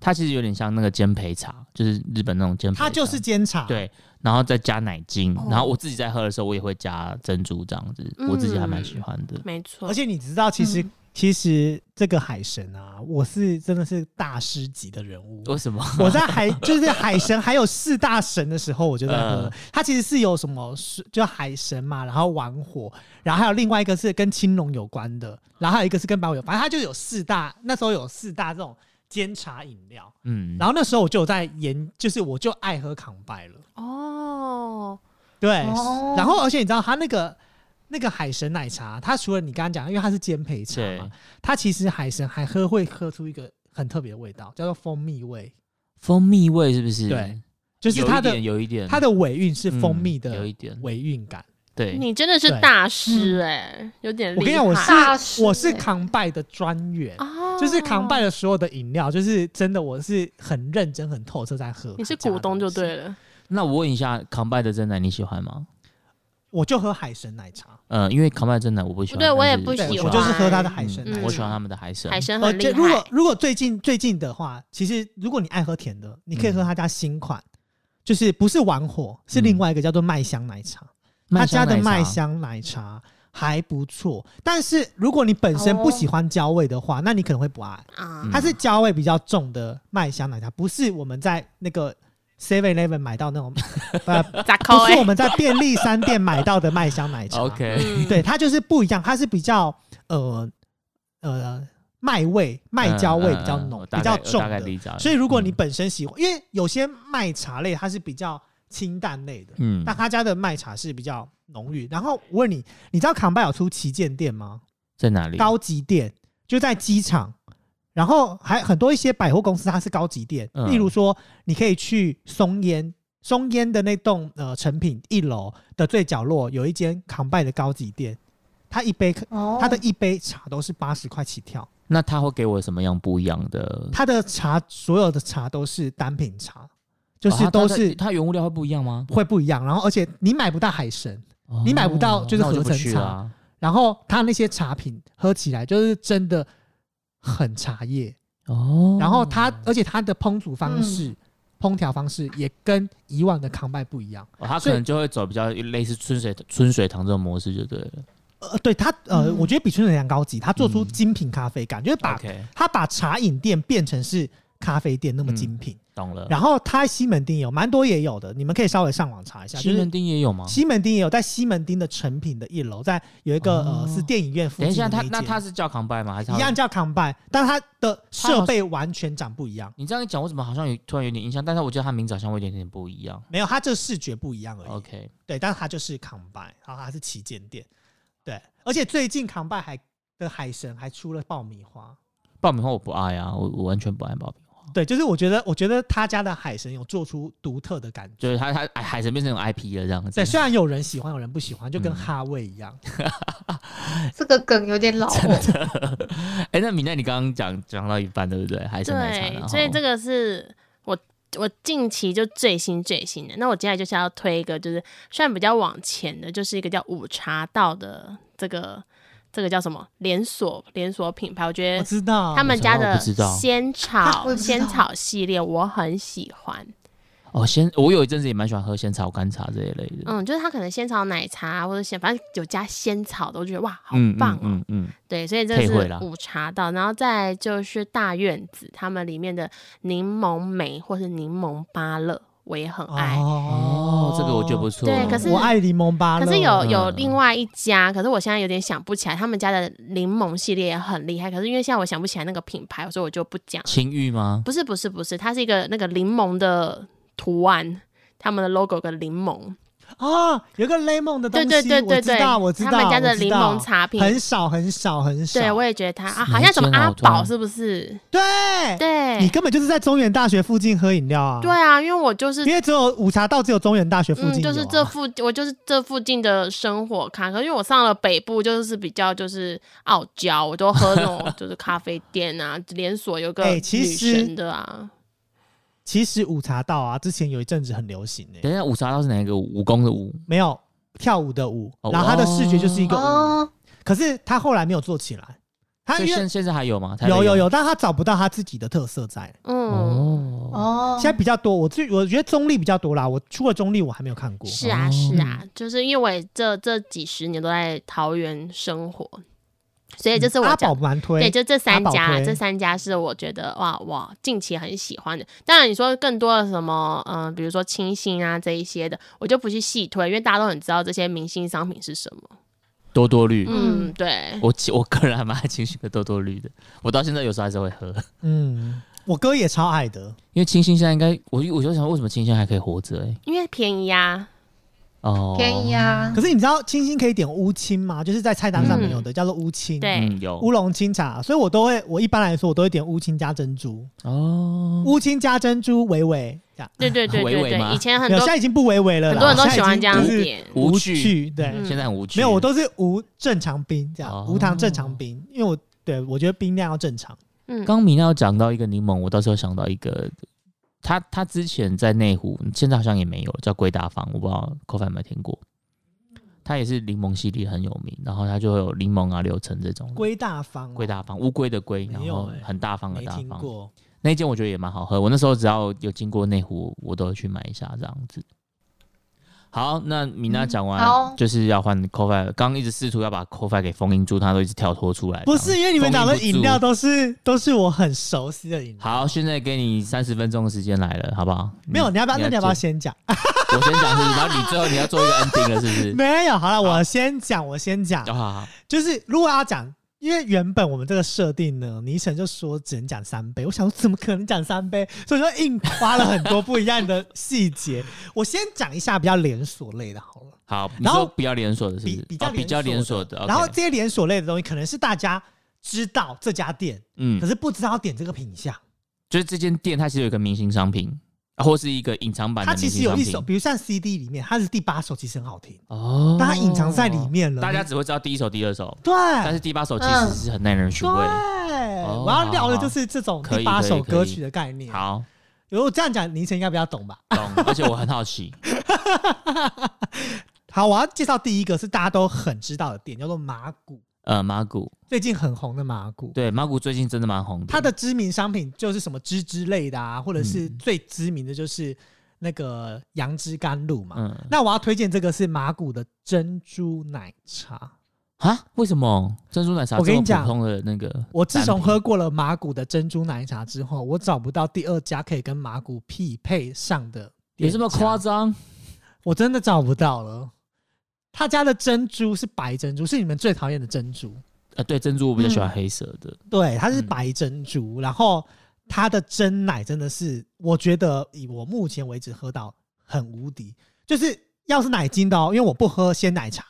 它其实有点像那个煎培茶，就是日本那种煎培茶，它就是煎茶，，对，然后再加奶精，哦然后我自己在喝的时候我也会加珍珠这样子，我自己还蛮喜欢的。没错，而且你知道，其实、其实这个海神啊，我是真的是大师级的人物。为什么？我在海就是海神还有四大神的时候，我就在喝嗯。它其实是有什么是就海神嘛，然后玩火，然后还有另外一个是跟青龙有关的，然后还有一个是跟白虎有，反正它就有四大，那时候有四大这种煎茶饮料。嗯，然后那时候我就有在研，就是我就爱喝康拜了。哦，对，哦然后而且你知道它那个那个海神奶茶，它除了你刚刚讲，因为它是兼配茶嘛，它其实海神还喝会喝出一个很特别的味道，叫做蜂蜜味，蜂蜜味是不是？对，就是它的点有一点，它的尾韵是蜂蜜嗯有的一点，尾韵感。对，你真的是大师哎、有点害。我跟你讲，我大师是我是欸康拜的专员。哦，就是康拜的所有的饮料，就是真的，我是很认真、很透彻在喝。你是股东就对了，了。那我问一下，康拜的真奶你喜欢吗？我就喝海神奶茶，嗯，因为康麦真奶我不喜欢，对我也不喜欢，我就是喝它的海神嗯奶茶。我喜欢他们的海神，海参呃，很厉害。这如果如果最近最近的话，其实如果你爱喝甜的，你可以喝他家新款，就是不是玩火，是另外一个叫做麦香奶茶。他家的麦香奶茶还不错，但是如果你本身不喜欢焦味的话，那你可能会不爱。它是焦味比较重的麦香奶茶，不是我们在那个 Seven Eleven 买到那种，不是我？们在便利商店买到的麦香奶茶。OK，嗯对，它就是不一样，它是比较呃呃麦味、麦焦味比较浓、嗯嗯嗯比较重的。所以如果你嗯本身喜欢，因为有些麦茶类它是比较清淡类的，嗯但他家的麦茶是比较浓郁。然后我问你，你知道康拜有出旗舰店吗？在哪里？高级店就在机场，然后还很多一些百货公司它是高级店，嗯例如说你可以去松烟。松烟的那栋呃成品一楼的最角落有一间康拜的高级店，它一杯哦，它的一杯茶都是八十块起跳，那他会给我什么样不一样的？它的茶所有的茶都是单品茶，就哦它它的是都是它原物料会不一样吗？会不一样，然后而且你买不到海参，你买不到就是哦那我就不合成茶。然后它那些茶品喝起来就是真的很茶叶，哦，然后它而且它的烹煮方式、烹调方式也跟以往的康拜不一样。哦，它可能就会走比较类似春水春水堂这种模式就对了。呃，对它呃，嗯。我觉得比春水堂高级，它做出嗯。精品咖啡感，就是把它把茶饮店变成是咖啡店那么精品。懂了。然后它西门町有蛮多也有的，你们可以稍微上网查一下。西门町也有吗？西门町也有，在西门町的成品的一楼，在有一个、哦呃是电影院附等一下，近的一间他那他是叫康拜吗？还是他一样？叫康拜，但它的设备完全长不一样。你这样一讲，我怎么好像有突然有点印象？但是我觉得他名字好像会有点点不一样。没有，它这视觉不一样而已。OK，对，但是它就是康拜，然后它是旗舰店。对，而且最近康拜还的海神还出了爆米花。爆米花我不爱啊，我我完全不爱爆米花。对，就是我觉得，我觉得他家的海神有做出独特的感觉。就是他他哎海神变成那种 IP 了这样子。对，虽然有人喜欢，有人不喜欢，就跟嗯哈味一样。这个梗有点老哦。哎，那米奈你刚刚讲讲到一半对不对？海神奶茶，对，所以这个是我我近期就最新最新的。那我接下来就是要推一个，就是虽然比较往前的，就是一个叫五茶道的这个这个叫什么连锁连锁品牌，我觉我得知道他们家的仙啊草 仙草系列我很喜欢。哦，仙，我有一阵子也蛮喜欢喝仙草干茶这一类的。嗯，就是它可能仙草奶茶或者仙，反正有加仙草的，我觉得哇，好嗯棒哦。嗯嗯对，所以这是午茶道，然后再就是大院子，他们里面的柠檬梅或是柠檬芭乐，我也很爱。哦，这个我觉得不错。对可是我爱柠檬芭乐，可是有有嗯另外一家，可是我现在有点想不起来，他们家的柠檬系列也很厉害。可是因为现在我想不起来那个品牌，所以我就不讲。青玉吗？不是不是不是，它是一个那个柠檬的图案，他们的 logo 有个柠檬。哦，有个 lemon 的东对西，对对对对，我知道，我知道，他们家的柠我知道。檬茶品，很少很少很少，对我也觉得它啊，好像什么阿宝是不是？对，对，你根本就是在中原大学附近喝饮料啊，对，啊，因为我就是因为只有午茶道只有中原大学附近嗯，就是这附我就是这附近的生活咖，可是因为我上了北部，就是比较就是傲娇，我都喝那种就是咖啡店啊，连锁有个哎女神的啊，其实五茶道啊，之前有一阵子很流行诶、等一下，五茶道是哪一个武功的武？没有跳舞的舞，哦然后他的视觉就是一个舞，哦，可是他后来没有做起来，他现现在还有吗？台北有有有，但他找不到他自己的特色在。嗯，哦，哦，现在比较多，我最我觉得中立比较多啦。我出了中立，我还没有看过。是啊哦是啊，就是因为我这这几十年都在桃园生活，所以就是我阿宝蛮推，对，就这三家，这三家是我觉得哇哇近期很喜欢的。当然你说更多的什么，嗯、比如说清新啊这一些的，我就不去细推，因为大家都很知道这些明星商品是什么。多多绿。嗯，对，我其我个人还蛮爱清新的多多绿的，我到现在有时候还是会喝，嗯，我哥也超爱的。因为清新现在应该，我我就想为什么清新还可以活着、欸？因为便宜啊。哦，便宜啊。可，是你知道清新可以点乌青吗？就是在菜单上面有的、叫做乌青，对。嗯，有。乌龙清茶，所以我都会，我一般来说我都会点乌青加珍珠，哦，乌青加珍珠微微这样。对对对对对，以前很多现在已经不微微了，很多人都喜欢这样子点。无无趣趣，对，嗯。现在很无趣。没有，我都是无正常冰这样，哦。无糖正常冰，因为我对我觉得冰量要正常。嗯，刚米娜有讲到一个柠檬，我到时候想到一个，他他之前在内湖，现在好像也没有了，叫龟大方，我不知道 c o f 有没有听过。它也是柠檬系列很有名，然后它就会有柠檬啊、柳橙这种。龟大方、哦，龟大方，乌龟的龟，然后很大方的大方。那一间我觉得也蛮好喝，我那时候只要有经过内湖，我都会去买一下这样子。好，那米娜讲完、好就是要换 c o f i 刚刚一直试图要把 c o f i 给封印住，他都一直跳脱出来。不是因为你们讲的饮料都都是都是我很熟悉的饮料。好，现在给你三十分钟的时间来了，好不好？没有，你要不要？那你要不要先？讲？我先讲是，然后你最后你要做一个 ending 了，是不是？没有，好了，我先讲，我先讲好，好好，就是如果要讲，因为原本我们这个设定呢，倪晨就说只能讲三杯，我想说怎么可能讲三杯，所以说硬花了很多不一样的细节。我先讲一下比较连锁类的好了，好，然后比较连锁的，是不是？比比较哦比较连连锁的。然后这些连锁类的东西，可能是大家知道这家店，嗯可，是不知道点这个品相。就是这间店它其实有一个明星商品，啊或是一个隐藏版的它其实有一首，比如像 CD 里面，它是第八首，其实很好听，哦但它隐藏在里面了。大家只会知道第一首、第二首，对，但是第八首其实是很耐人寻味。我要聊的就是这种第八首歌曲的概念。好，如果这样讲，凌晨应该比较懂吧？懂。而且我很好奇，好，我要介绍第一个是大家都很知道的店，叫做麻古，呃，马古，最近很红的麻古。对，马古最近真的蛮红的。它的知名商品就是什么芝芝类的啊，或者是嗯最知名的就是那个杨枝甘露嘛。嗯那我要推荐这个是麻古的珍珠奶茶。啊，为什么珍珠奶茶我跟你讲普通的那个？我自从喝，过了麻古的珍珠奶茶之后，我找不到第二家可以跟麻古匹配上的。有这么夸？张？我真的找不到了。他家的珍珠是白珍珠，是你们最讨厌的珍珠。啊，对，珍珠我比较喜欢黑色的。对，它是嗯。白珍珠，然后它的真奶真的是，我觉得以我目前为止喝到很无敌。就是要是奶精的哦，因为我不喝鲜奶茶，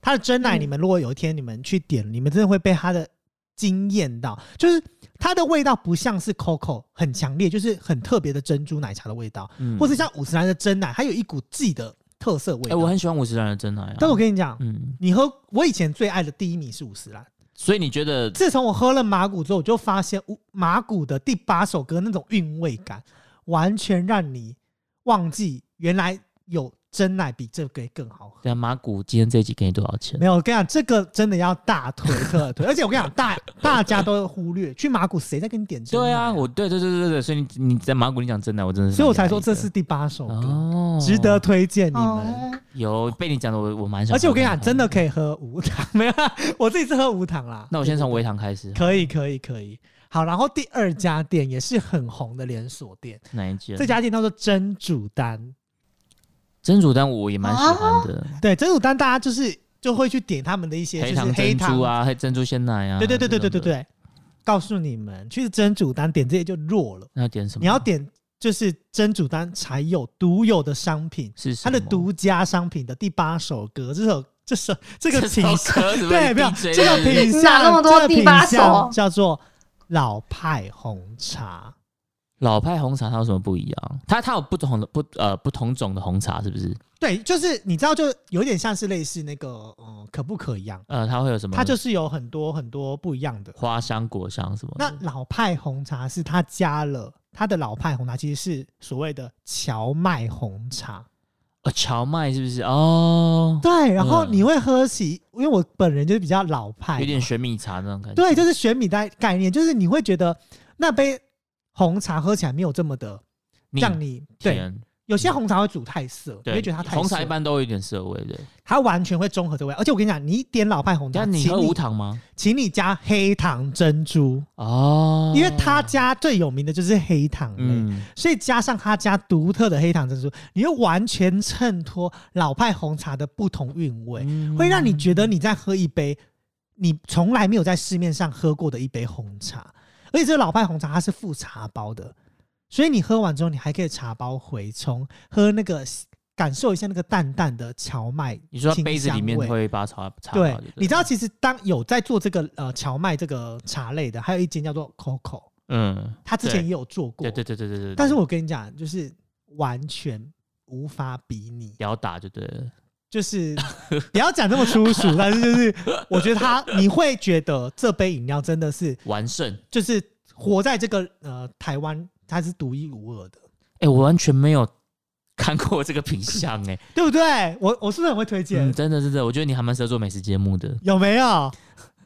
它的真奶，嗯。你们如果有一天你们去点，你们真的会被它的惊艳到，就是它的味道不像是 COCO 很强烈，就是很特别的珍珠奶茶的味道，嗯。或是像五十岚的真奶，它有一股自己的特色味哎、欸。我很喜欢五十岚的真奶啊。但我跟你讲，嗯，你喝我以前最爱的第一名是五十岚。所以你觉得自从我喝了马古之后，我就发现乌马古的第八首歌那种韵味感，完全让你忘记原来有真奶比这个更好喝。对啊，马古今天这一集给你多少钱没？有，我跟你讲，这个真的要大推特推，而且我跟你讲，大大家都会忽略，去马古谁在跟你点真奶对啊，我对对对对对，所以你你在马古你讲真奶，我真的是，所以我才说这是第八首歌，哦，值得推荐你们。哦，有被你讲的，我我蛮想。而且我跟你讲，真的，可以喝无糖，没有，我自己是喝无糖啦。那我先从微糖开始，可以，可以，可以。好，然后第二家店也是很红的连锁店，哪一家？这家店叫做真煮丹。真煮丹我也蛮喜欢的，对，真煮丹大家就是就会去点他们的一些黑糖就是黑珍珠啊，黑珍珠鲜奶啊，对对对对对对。对。告诉你们，去真煮丹点这些就弱了，那要点什么？你要点就是真煮丹才有独有的商品，是它的独家商品的第八首歌，这首这首这个品对，没有这个是不是品相，哪那么多这个第八品相首叫做老派红茶。老派红茶它有什么不一样？它它有不同的不呃不同种的红茶是不是？对，就是你知道，就有点像是类似那个嗯可不可一样，呃，它会有什么？它就是有很多很多不一样的。花香、果香什么那。老派红茶是它加了它的老派红茶，其实是所谓的荞麦红茶。哦，荞麦是不是？哦，对，然后嗯你会喝起，因为我本人就是比较老派，有点玄米茶那种感觉。对，就是玄米的概念，就是你会觉得那杯红茶喝起来没有这么的腻让你对。甜。有些红茶会煮太涩，你对，会觉得它太涩。红茶一般都有一点涩味的。它完全会中和这味。而且我跟你讲，你点老派红茶，但你请喝无糖吗？请你加黑糖珍珠，哦，因为他家最有名的就是黑糖类，嗯，所以加上他家独特的黑糖珍珠，你会完全衬托老派红茶的不同韵味，嗯会让你觉得你在喝一杯你从来没有在市面上喝过的一杯红茶。而且这个老派红茶它是附茶包的，所以你喝完之后，你还可以茶包回冲，喝那个感受一下那个淡淡的荞麦。你说杯子里面会把茶茶对你知道其实当有在做这个呃荞麦这个茶类的，还有一间叫做 Coco，嗯，他之前也有做过。对对对对对对，但是我跟你讲，就是完全无法比拟，不要打就对了。就是不要讲这么粗俗，但是就是我觉得他你会觉得这杯饮料真的是完胜，就是活在这个呃台湾，它是独一无二的，哎、我完全没有看过这个品相、哎，对不对？我我是不是很会推荐？嗯，真的真的，我觉得你还蛮适合做美食节目的。有没有？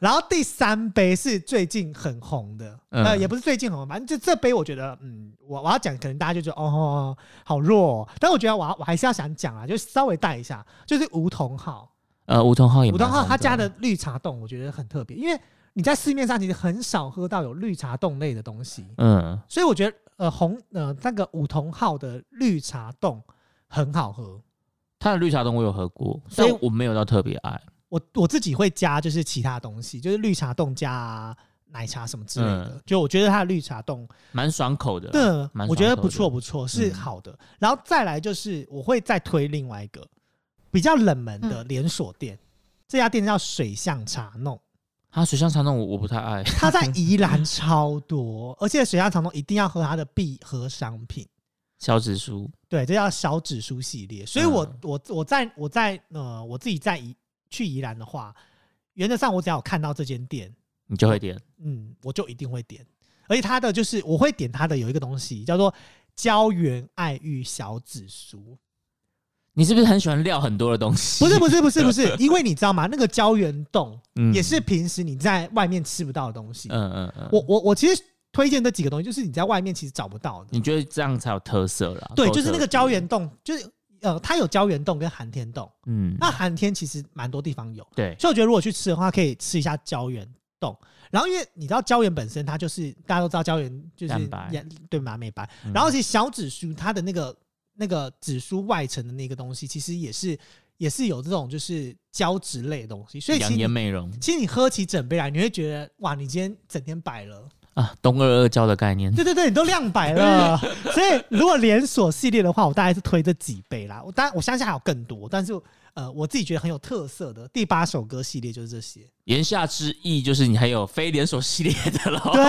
然后第三杯是最近很红的，嗯。呃，也不是最近很红，反正就这杯，我觉得，嗯，我我要讲，可能大家就觉得哦，好弱、哦，但我觉得我要我还是要想讲啊，就稍微带一下，就是梧桐号，呃，梧桐号也梧桐号他家的绿茶冻，我觉得很特别，因为你在市面上其实很少喝到有绿茶冻类的东西，嗯，所以我觉得呃红呃那个梧桐号的绿茶冻很好喝，它的绿茶冻我有喝过，所以我没有到特别爱。我我自己会加就是其他东西，就是绿茶冻加、啊、奶茶什么之类的，嗯就我觉得它的绿茶冻，蛮爽口的，对蛮，我觉得不错不错，是嗯好的。然后再来就是我会再推另外一个比较冷门的连锁店，这家店叫水象茶弄，它水象茶弄我我不太爱，它在 宜兰超多，而且水象茶弄一定要喝它的必喝商品。小紫苏，对，这叫小指数系列。所以我，嗯我我在我在呃我自己在宜去宜兰的话，原则上我只要有看到这间店，你就会点。嗯，我就一定会点。而且它的就是我会点它的有一个东西叫做胶原爱玉小紫苏，你是不是很喜欢料很多的东西？不是不是不是不是，因为你知道吗？那个胶原冻嗯也是平时你在外面吃不到的东西。嗯嗯嗯，我我我其实推荐这几个东西，就是你在外面其实找不到的。你觉得这样才有特色啦？对，就是那个胶原，冻，就是呃，它有胶原冻跟寒天冻。嗯，那寒天其实蛮多地方有，对，所以我觉得如果去吃的话，可以吃一下胶原冻。然后因为你知道胶原本身它就是大家都知道胶原就是颜对嘛美白，嗯。然后其实小紫苏它的那个那个紫苏外层的那个东西，其实也是也是有这种就是胶质类的东西，所以其养颜美容。其实你喝起整杯来，你会觉得哇，你今天整天白了，啊，东二二胶的概念。对对对，你都亮白了。所以如果连锁系列的话，我大概是推这几杯啦。我当然我相信还有更多，但是呃，我自己觉得很有特色的第八首歌系列就是这些。言下之意就是你还有非连锁系列的喽。对，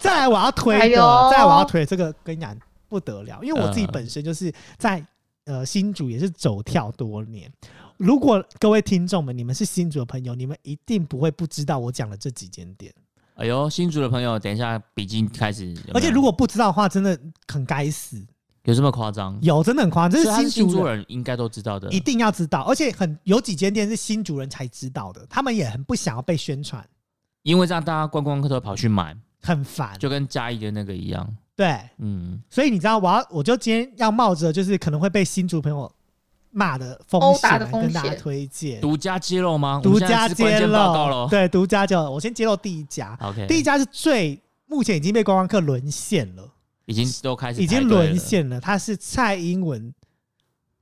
再来我要推的，哎再来我要推这个，跟你讲不得了，因为我自己嗯本身就是在呃新竹也是走跳多年。如果各位听众们你们是新竹的朋友，你们一定不会不知道我讲的这几间店，哎呦，新竹的朋友，等一下笔记开始有没有。而且如果不知道的话，真的很该死。有这么夸张？有真的很夸张，这所以他是新是新竹竹人应该都知道的。一定要知道，而且很有几间店是新主人才知道的，他们也很不想要被宣传，因为这样大家观光客都会跑去买，很烦。就跟嘉义的那个一样。对，嗯，所以你知道，我要我就今天要冒着就是可能会被新竹朋友骂的风殴险跟大家推荐独家揭露吗？独家揭。露，对，独家揭露。我先揭露第一家，，OK，第一家是最目前已经被观光客沦陷了，已经都开始已经沦。陷了。它是蔡英文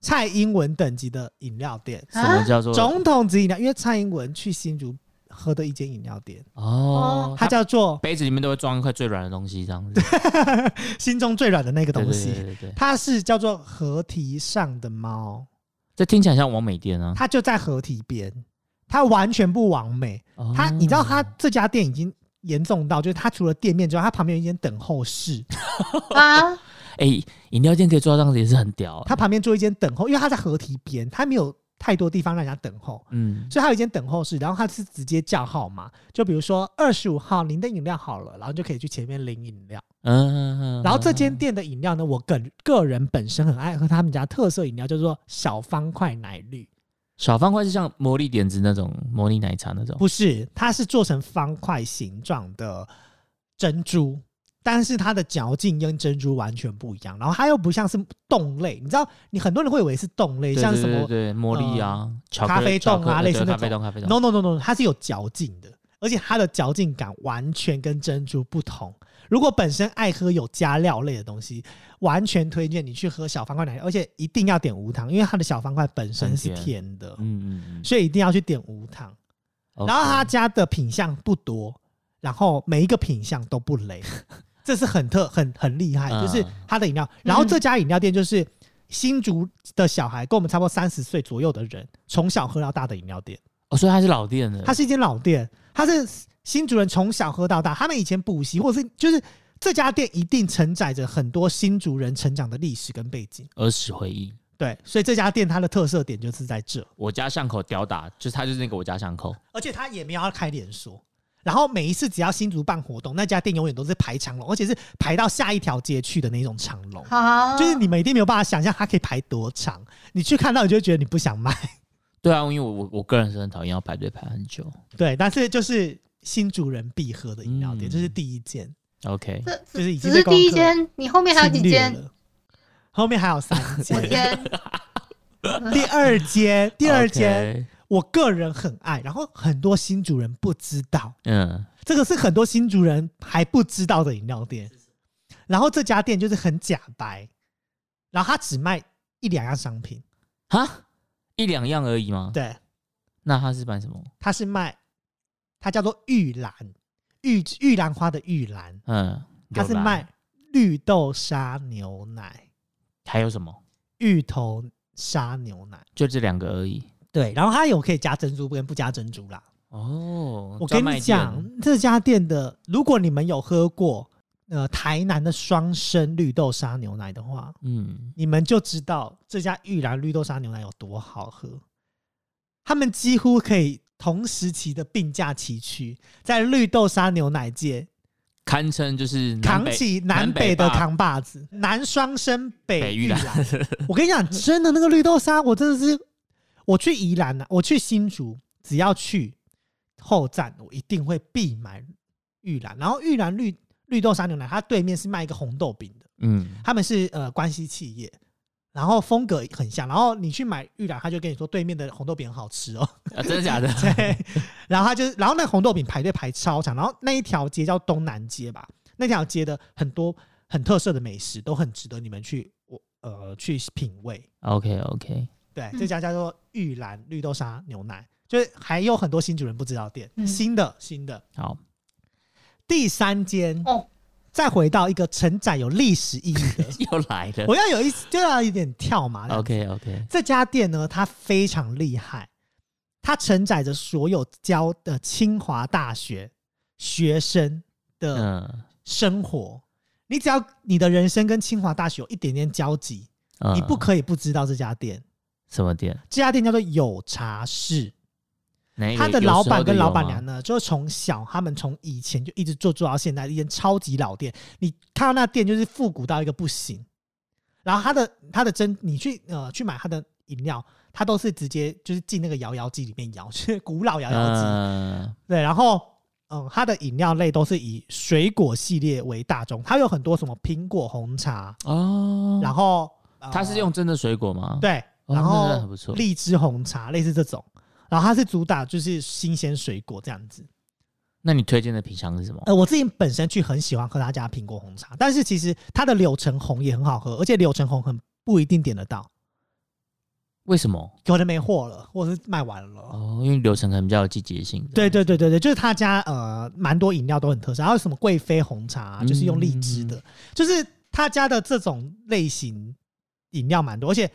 蔡英文等级的饮料店，什么叫做总统级饮料，因为蔡英文去新竹喝的一间饮料店，哦？它叫做杯子里面都会装一块最软的东西，这样子。心中最软的那个东西。对对对，它是叫做河堤上的猫，这听起来像王美店啊。它就在河堤边，它完全不完美。哦它你知道，它这家店已经严重到，就是它除了店面之外，它旁边有一间等候室，啊，哎，饮料店可以做到这样子也是很屌欸。它旁边做一间等候，因为它在河堤边，它没有太多地方让人家等候。嗯，所以它有一间等候室，然后它是直接叫号码，就比如说二十五号您的饮料好了，然后就可以去前面领饮料。嗯，然后这间店的饮料呢，我个个人本身很爱喝他们家特色饮料，叫做小方块奶绿。小方块是像魔力点子那种魔力奶茶那种。不是，它是做成方块形状的珍珠，但是它的嚼劲跟珍珠完全不一样。然后它又不像是冻类，你知道，你很多人会以为是冻类，像什么呃对对魔力啊，巧克力咖啡冻啊类似那种对咖啡冻，咖啡冻。No No No No，它是有嚼劲的，而且它的嚼劲感完全跟珍珠不同。如果本身爱喝有加料类的东西，完全推荐你去喝小方块奶，而且一定要点无糖，因为它的小方块本身是甜甜的，嗯嗯嗯。所以一定要去点无糖。然后他家的品相不多，然后每一个品相都不雷，这是很特很很厉害，嗯就是他的饮料。然后这家饮料店就是新竹的小孩，跟我们差不多三十岁左右的人，从小喝到大的饮料店。哦，所以它是老店的，它是一间老店，它是新竹人从小喝到大，他们以前补习或者是就是这家店一定承载着很多新竹人成长的历史跟背景。儿时回忆。对，所以这家店它的特色点就是在这。我家巷口屌打，就是它就是那个我家巷口。而且它也没有要开连锁。然后每一次只要新竹办活动，那家店永远都是排长龙，而且是排到下一条街去的那种长龙。啊，就是你们一定没有办法想象它可以排多长，你去看到你就会觉得你不想买。对啊，因为我我我个人是很讨厌要排队排很久。对，但是就是新竹人必喝的饮料店，嗯这是第一间，OK，这就是已经只是第一间，你后面还有几间？后面还有三我间。天，第二间，第二间我个人很爱，然后很多新主人不知道，嗯，这个是很多新主人还不知道的饮料店。然后这家店就是很假白，然后他只卖一两样商品，哈，一两样而已吗？对，那他是卖什么？他是卖，它叫做玉兰，玉玉兰花的玉兰，嗯，有啦它是卖绿豆沙牛奶、还有什么？芋头沙牛奶。就这两个而已。对，然后它有可以加珍珠跟不加珍珠啦。哦，我跟你讲店，这家店的，如果你们有喝过呃台南的双生绿豆沙牛奶的话，嗯，你们就知道这家玉兰绿豆沙牛奶有多好喝。他们几乎可以同时期的并驾齐驱，在绿豆沙牛奶界堪称就是扛起南北的扛把子，南双生北北玉兰兰。我跟你讲，真的那个绿豆沙，我真的是，我去宜兰啊，我去新竹，只要去后站，我一定会必买玉兰。然后玉兰绿绿豆沙牛奶，它对面是卖一个红豆饼的，嗯，他们是呃关系企业，然后风格很像。然后你去买玉兰，他就跟你说对面的红豆饼很好吃哦。啊，真的假的？对，然后他就，然后那个红豆饼排队排超长，然后那一条街叫东南街吧，那条街的很多很特色的美食都很值得你们去我呃去品味。OK OK，对，嗯这家叫做玉兰绿豆沙牛奶，就是还有很多新主人不知道店，嗯新的新的。好，第三间哦，再回到一个承载有历史意义的，又来了我。要有一就要有点跳嘛。OK OK，这家店呢，它非常厉害，它承载着所有教的清华大学学生的嗯生活。你只要你的人生跟清华大学有一点点交集，嗯，你不可以不知道这家店。什么店？这家店叫做有茶室，他的老板跟老板娘呢，就是从小他们从以前就一直做做到现在，一间超级老店。你看到那店就是复古到一个不行，然后他的他的真，你去呃去买他的饮料，他都是直接就是进那个摇摇机里面摇，是古老摇摇机。嗯对，然后嗯，他的饮料类都是以水果系列为大宗，它有很多什么苹果红茶，哦，然后、呃它是用真的水果吗？，对，然后荔枝红茶类似这种，然后它是主打就是新鲜水果这样子。那你推荐的品相是什么？呃，我自己本身去很喜欢喝他家苹果红茶，但是其实它的柳橙红也很好喝，而且柳橙红很不一定点得到，为什么？可能没货了，或者是卖完了。哦，因为柳橙可能比较有季节性。对对对对对，就是他家呃蛮多饮料都很特色，还有什么贵妃红茶啊、就是用荔枝的，就是他家的这种类型饮料蛮多，而且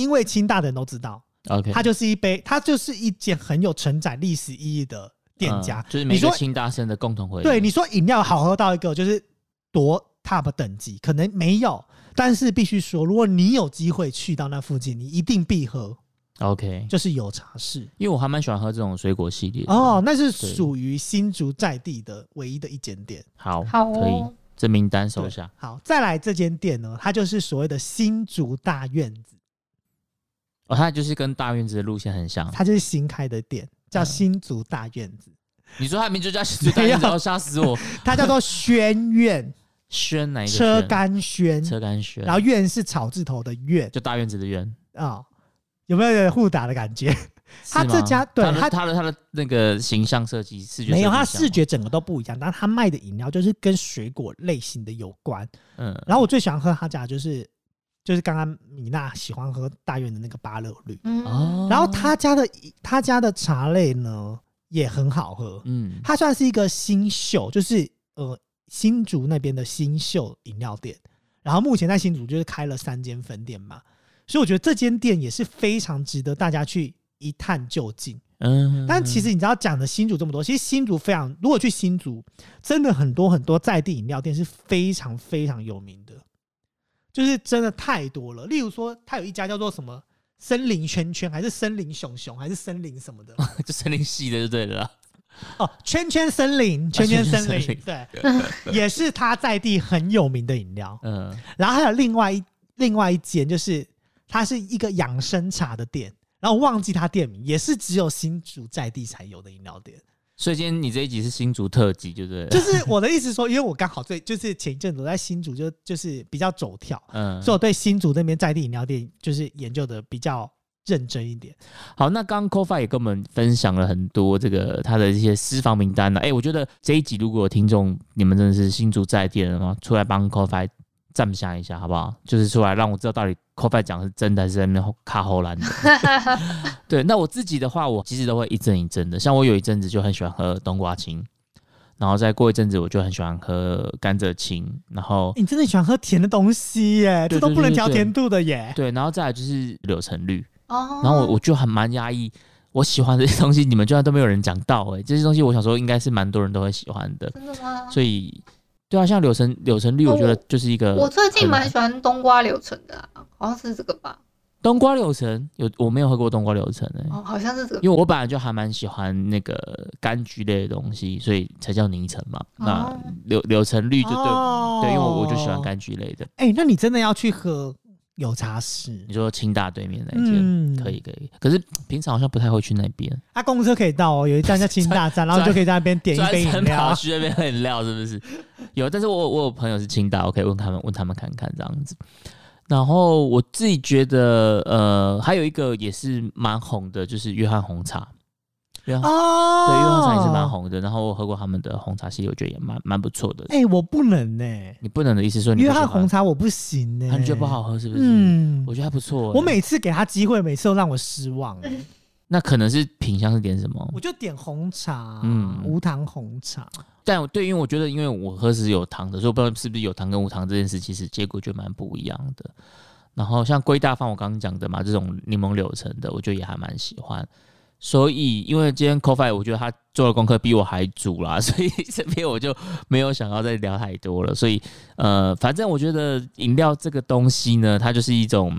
因为清大的人都知道，，OK，它就是一杯，它就是一间很有承载历史意义的店家。嗯就是每个你说清大生的共同回忆。对，你说饮料好喝到一个就是多 top 等级，可能没有，但是必须说，如果你有机会去到那附近，你一定必喝，OK，就是有茶室。因为我还蛮喜欢喝这种水果系列。哦，那是属于新竹在地的唯一的一间店。好，好可以哦，，这名单收下。好，再来这间店呢，它就是所谓的新竹大院子，哦，它就是跟大院子的路线很像。它就是新开的店，叫新竹大院子，你说它名字叫新竹大院子，要吓死我！它叫做轩苑，轩哪一个？车干轩，车干轩，然后院是草字头的院就大院子的院。啊、有没有点互打的感觉？他这家对它的它它的他的那个形象设计视觉没有，它设计像吗视觉整个都不一样，但他卖的饮料就是跟水果类型的有关。嗯，然后我最喜欢喝他家就是就是刚刚米娜喜欢喝大院的那个芭乐绿，嗯，哦，然后他家的他家的茶类呢也很好喝，嗯。它算是一个新秀，就是呃新竹那边的新秀饮料店，然后目前在新竹就是开了三间分店嘛，所以我觉得这间店也是非常值得大家去一探究竟。嗯，但其实你知道讲的新竹这么多，其实新竹非常，如果去新竹，真的很多很多在地饮料店是非常非常有名的，就是真的太多了。例如说，它有一家叫做什么森林圈圈，还是森林熊熊，还是森林什么的 就森林系的就对了啦。哦，圈圈森林，圈圈森林，圈圈森林对，也是它在地很有名的饮料。嗯，然后还有另外一另外一间，就是它是一个养生茶的店，然后我忘记它店名，也是只有新竹在地才有的饮料店。所以今天你这一集是新竹特辑，就对。就是我的意思说，因为我刚好最 就是前一阵子我在新竹就就是比较走跳，嗯，所以我对新竹那边在地饮料店就是研究的比较认真一点。好，那刚刚 Kofi 也跟我们分享了很多这个他的一些私房名单呢、哎、我觉得这一集如果有听众你们真的是新竹在地人吗？出来帮 Kofi 站下一下好不好？就是出来让我知道到底 Kofi 讲的是真的还是在那边卡喉兰的。对，那我自己的话，我其实都会一阵一阵的。像我有一阵子就很喜欢喝冬瓜青，然后再过一阵子我就很喜欢喝甘蔗青，然后你真的喜欢喝甜的东西耶，对这都不能调甜度的耶。对，然后再来就是柳橙绿。哦，然后我我就很蛮压抑，我喜欢些 东西，你们居然都没有人讲到哎、这些东西我想说应该是蛮多人都会喜欢的，真的吗？所以对啊，像柳橙柳橙绿，我觉得就是一个我最近很蛮喜欢冬瓜柳橙的、啊，好像是这个吧？冬瓜柳橙，有我没有喝过冬瓜柳橙哎、哦，好像是这个。因为我本来就还蛮喜欢那个柑橘类的东西，所以才叫泥橙嘛。那哦柳柳橙绿就对、哦对，因为我我就喜欢。柑橘类的。哎、那你真的要去喝有茶室你？说清大对面那一间、嗯可以可以，可是平常好像不太会去那边。啊，公车可以到哦，有一站叫清大站，然后就可以在那边点一杯饮专程跑料。去那边喝饮料，是不是？有，但是我我有朋友是清大，我可以问他们问他们看看这样子。然后我自己觉得，呃，还有一个也是蛮红的，就是约翰红茶。约翰、哦，对，约翰茶也是蛮。红的。然后我喝过他们的红茶系列，我觉得也蛮蛮不错的。哎、我不能呢、你不能的意思说你约翰红，茶我不行呢、啊你觉得不好喝是不是？嗯我，觉得还不错欸。我每次给他机会，每次都让我失望。那可能是品相是点什么？我就点红茶，嗯嗯，无糖红茶。但对，因为我觉得，因为我喝是有糖的，所以不知道是不是有糖跟无糖这件事，其实结果就蛮不一样的。然后像龟大方，我刚刚讲的嘛，这种柠檬柳橙的，我觉得也还蛮喜欢。所以，因为今天 Coffee，我觉得他做的功课比我还足啦，所以 这边我就没有想要再聊太多了。所以，呃，反正我觉得饮料这个东西呢，它就是一种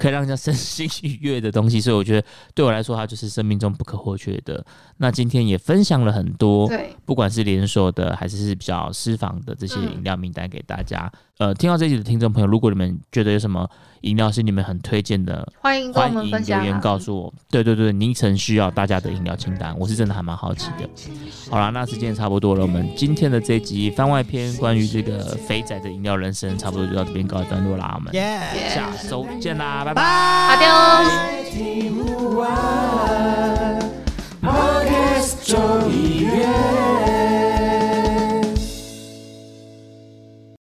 可以让人家身心愉悦的东西，所以我觉得对我来说，它就是生命中不可或缺的。那今天也分享了很多，对，不管是连锁的还是是比较私房的这些饮料名单给大家。呃听到这集的听众朋友，如果你们觉得有什么饮料是你们很推荐的，欢迎跟我欢迎们分享、留言啊。告诉我。对对对，凌晨需要大家的饮料清单，我是真的还蛮好奇的。好啦，那时间也差不多了，我们今天的这一集番外篇关于这个肥仔的饮料人生，差不多就到这边告一段落啦。我们耶！下周见啦，拜拜。阿丢。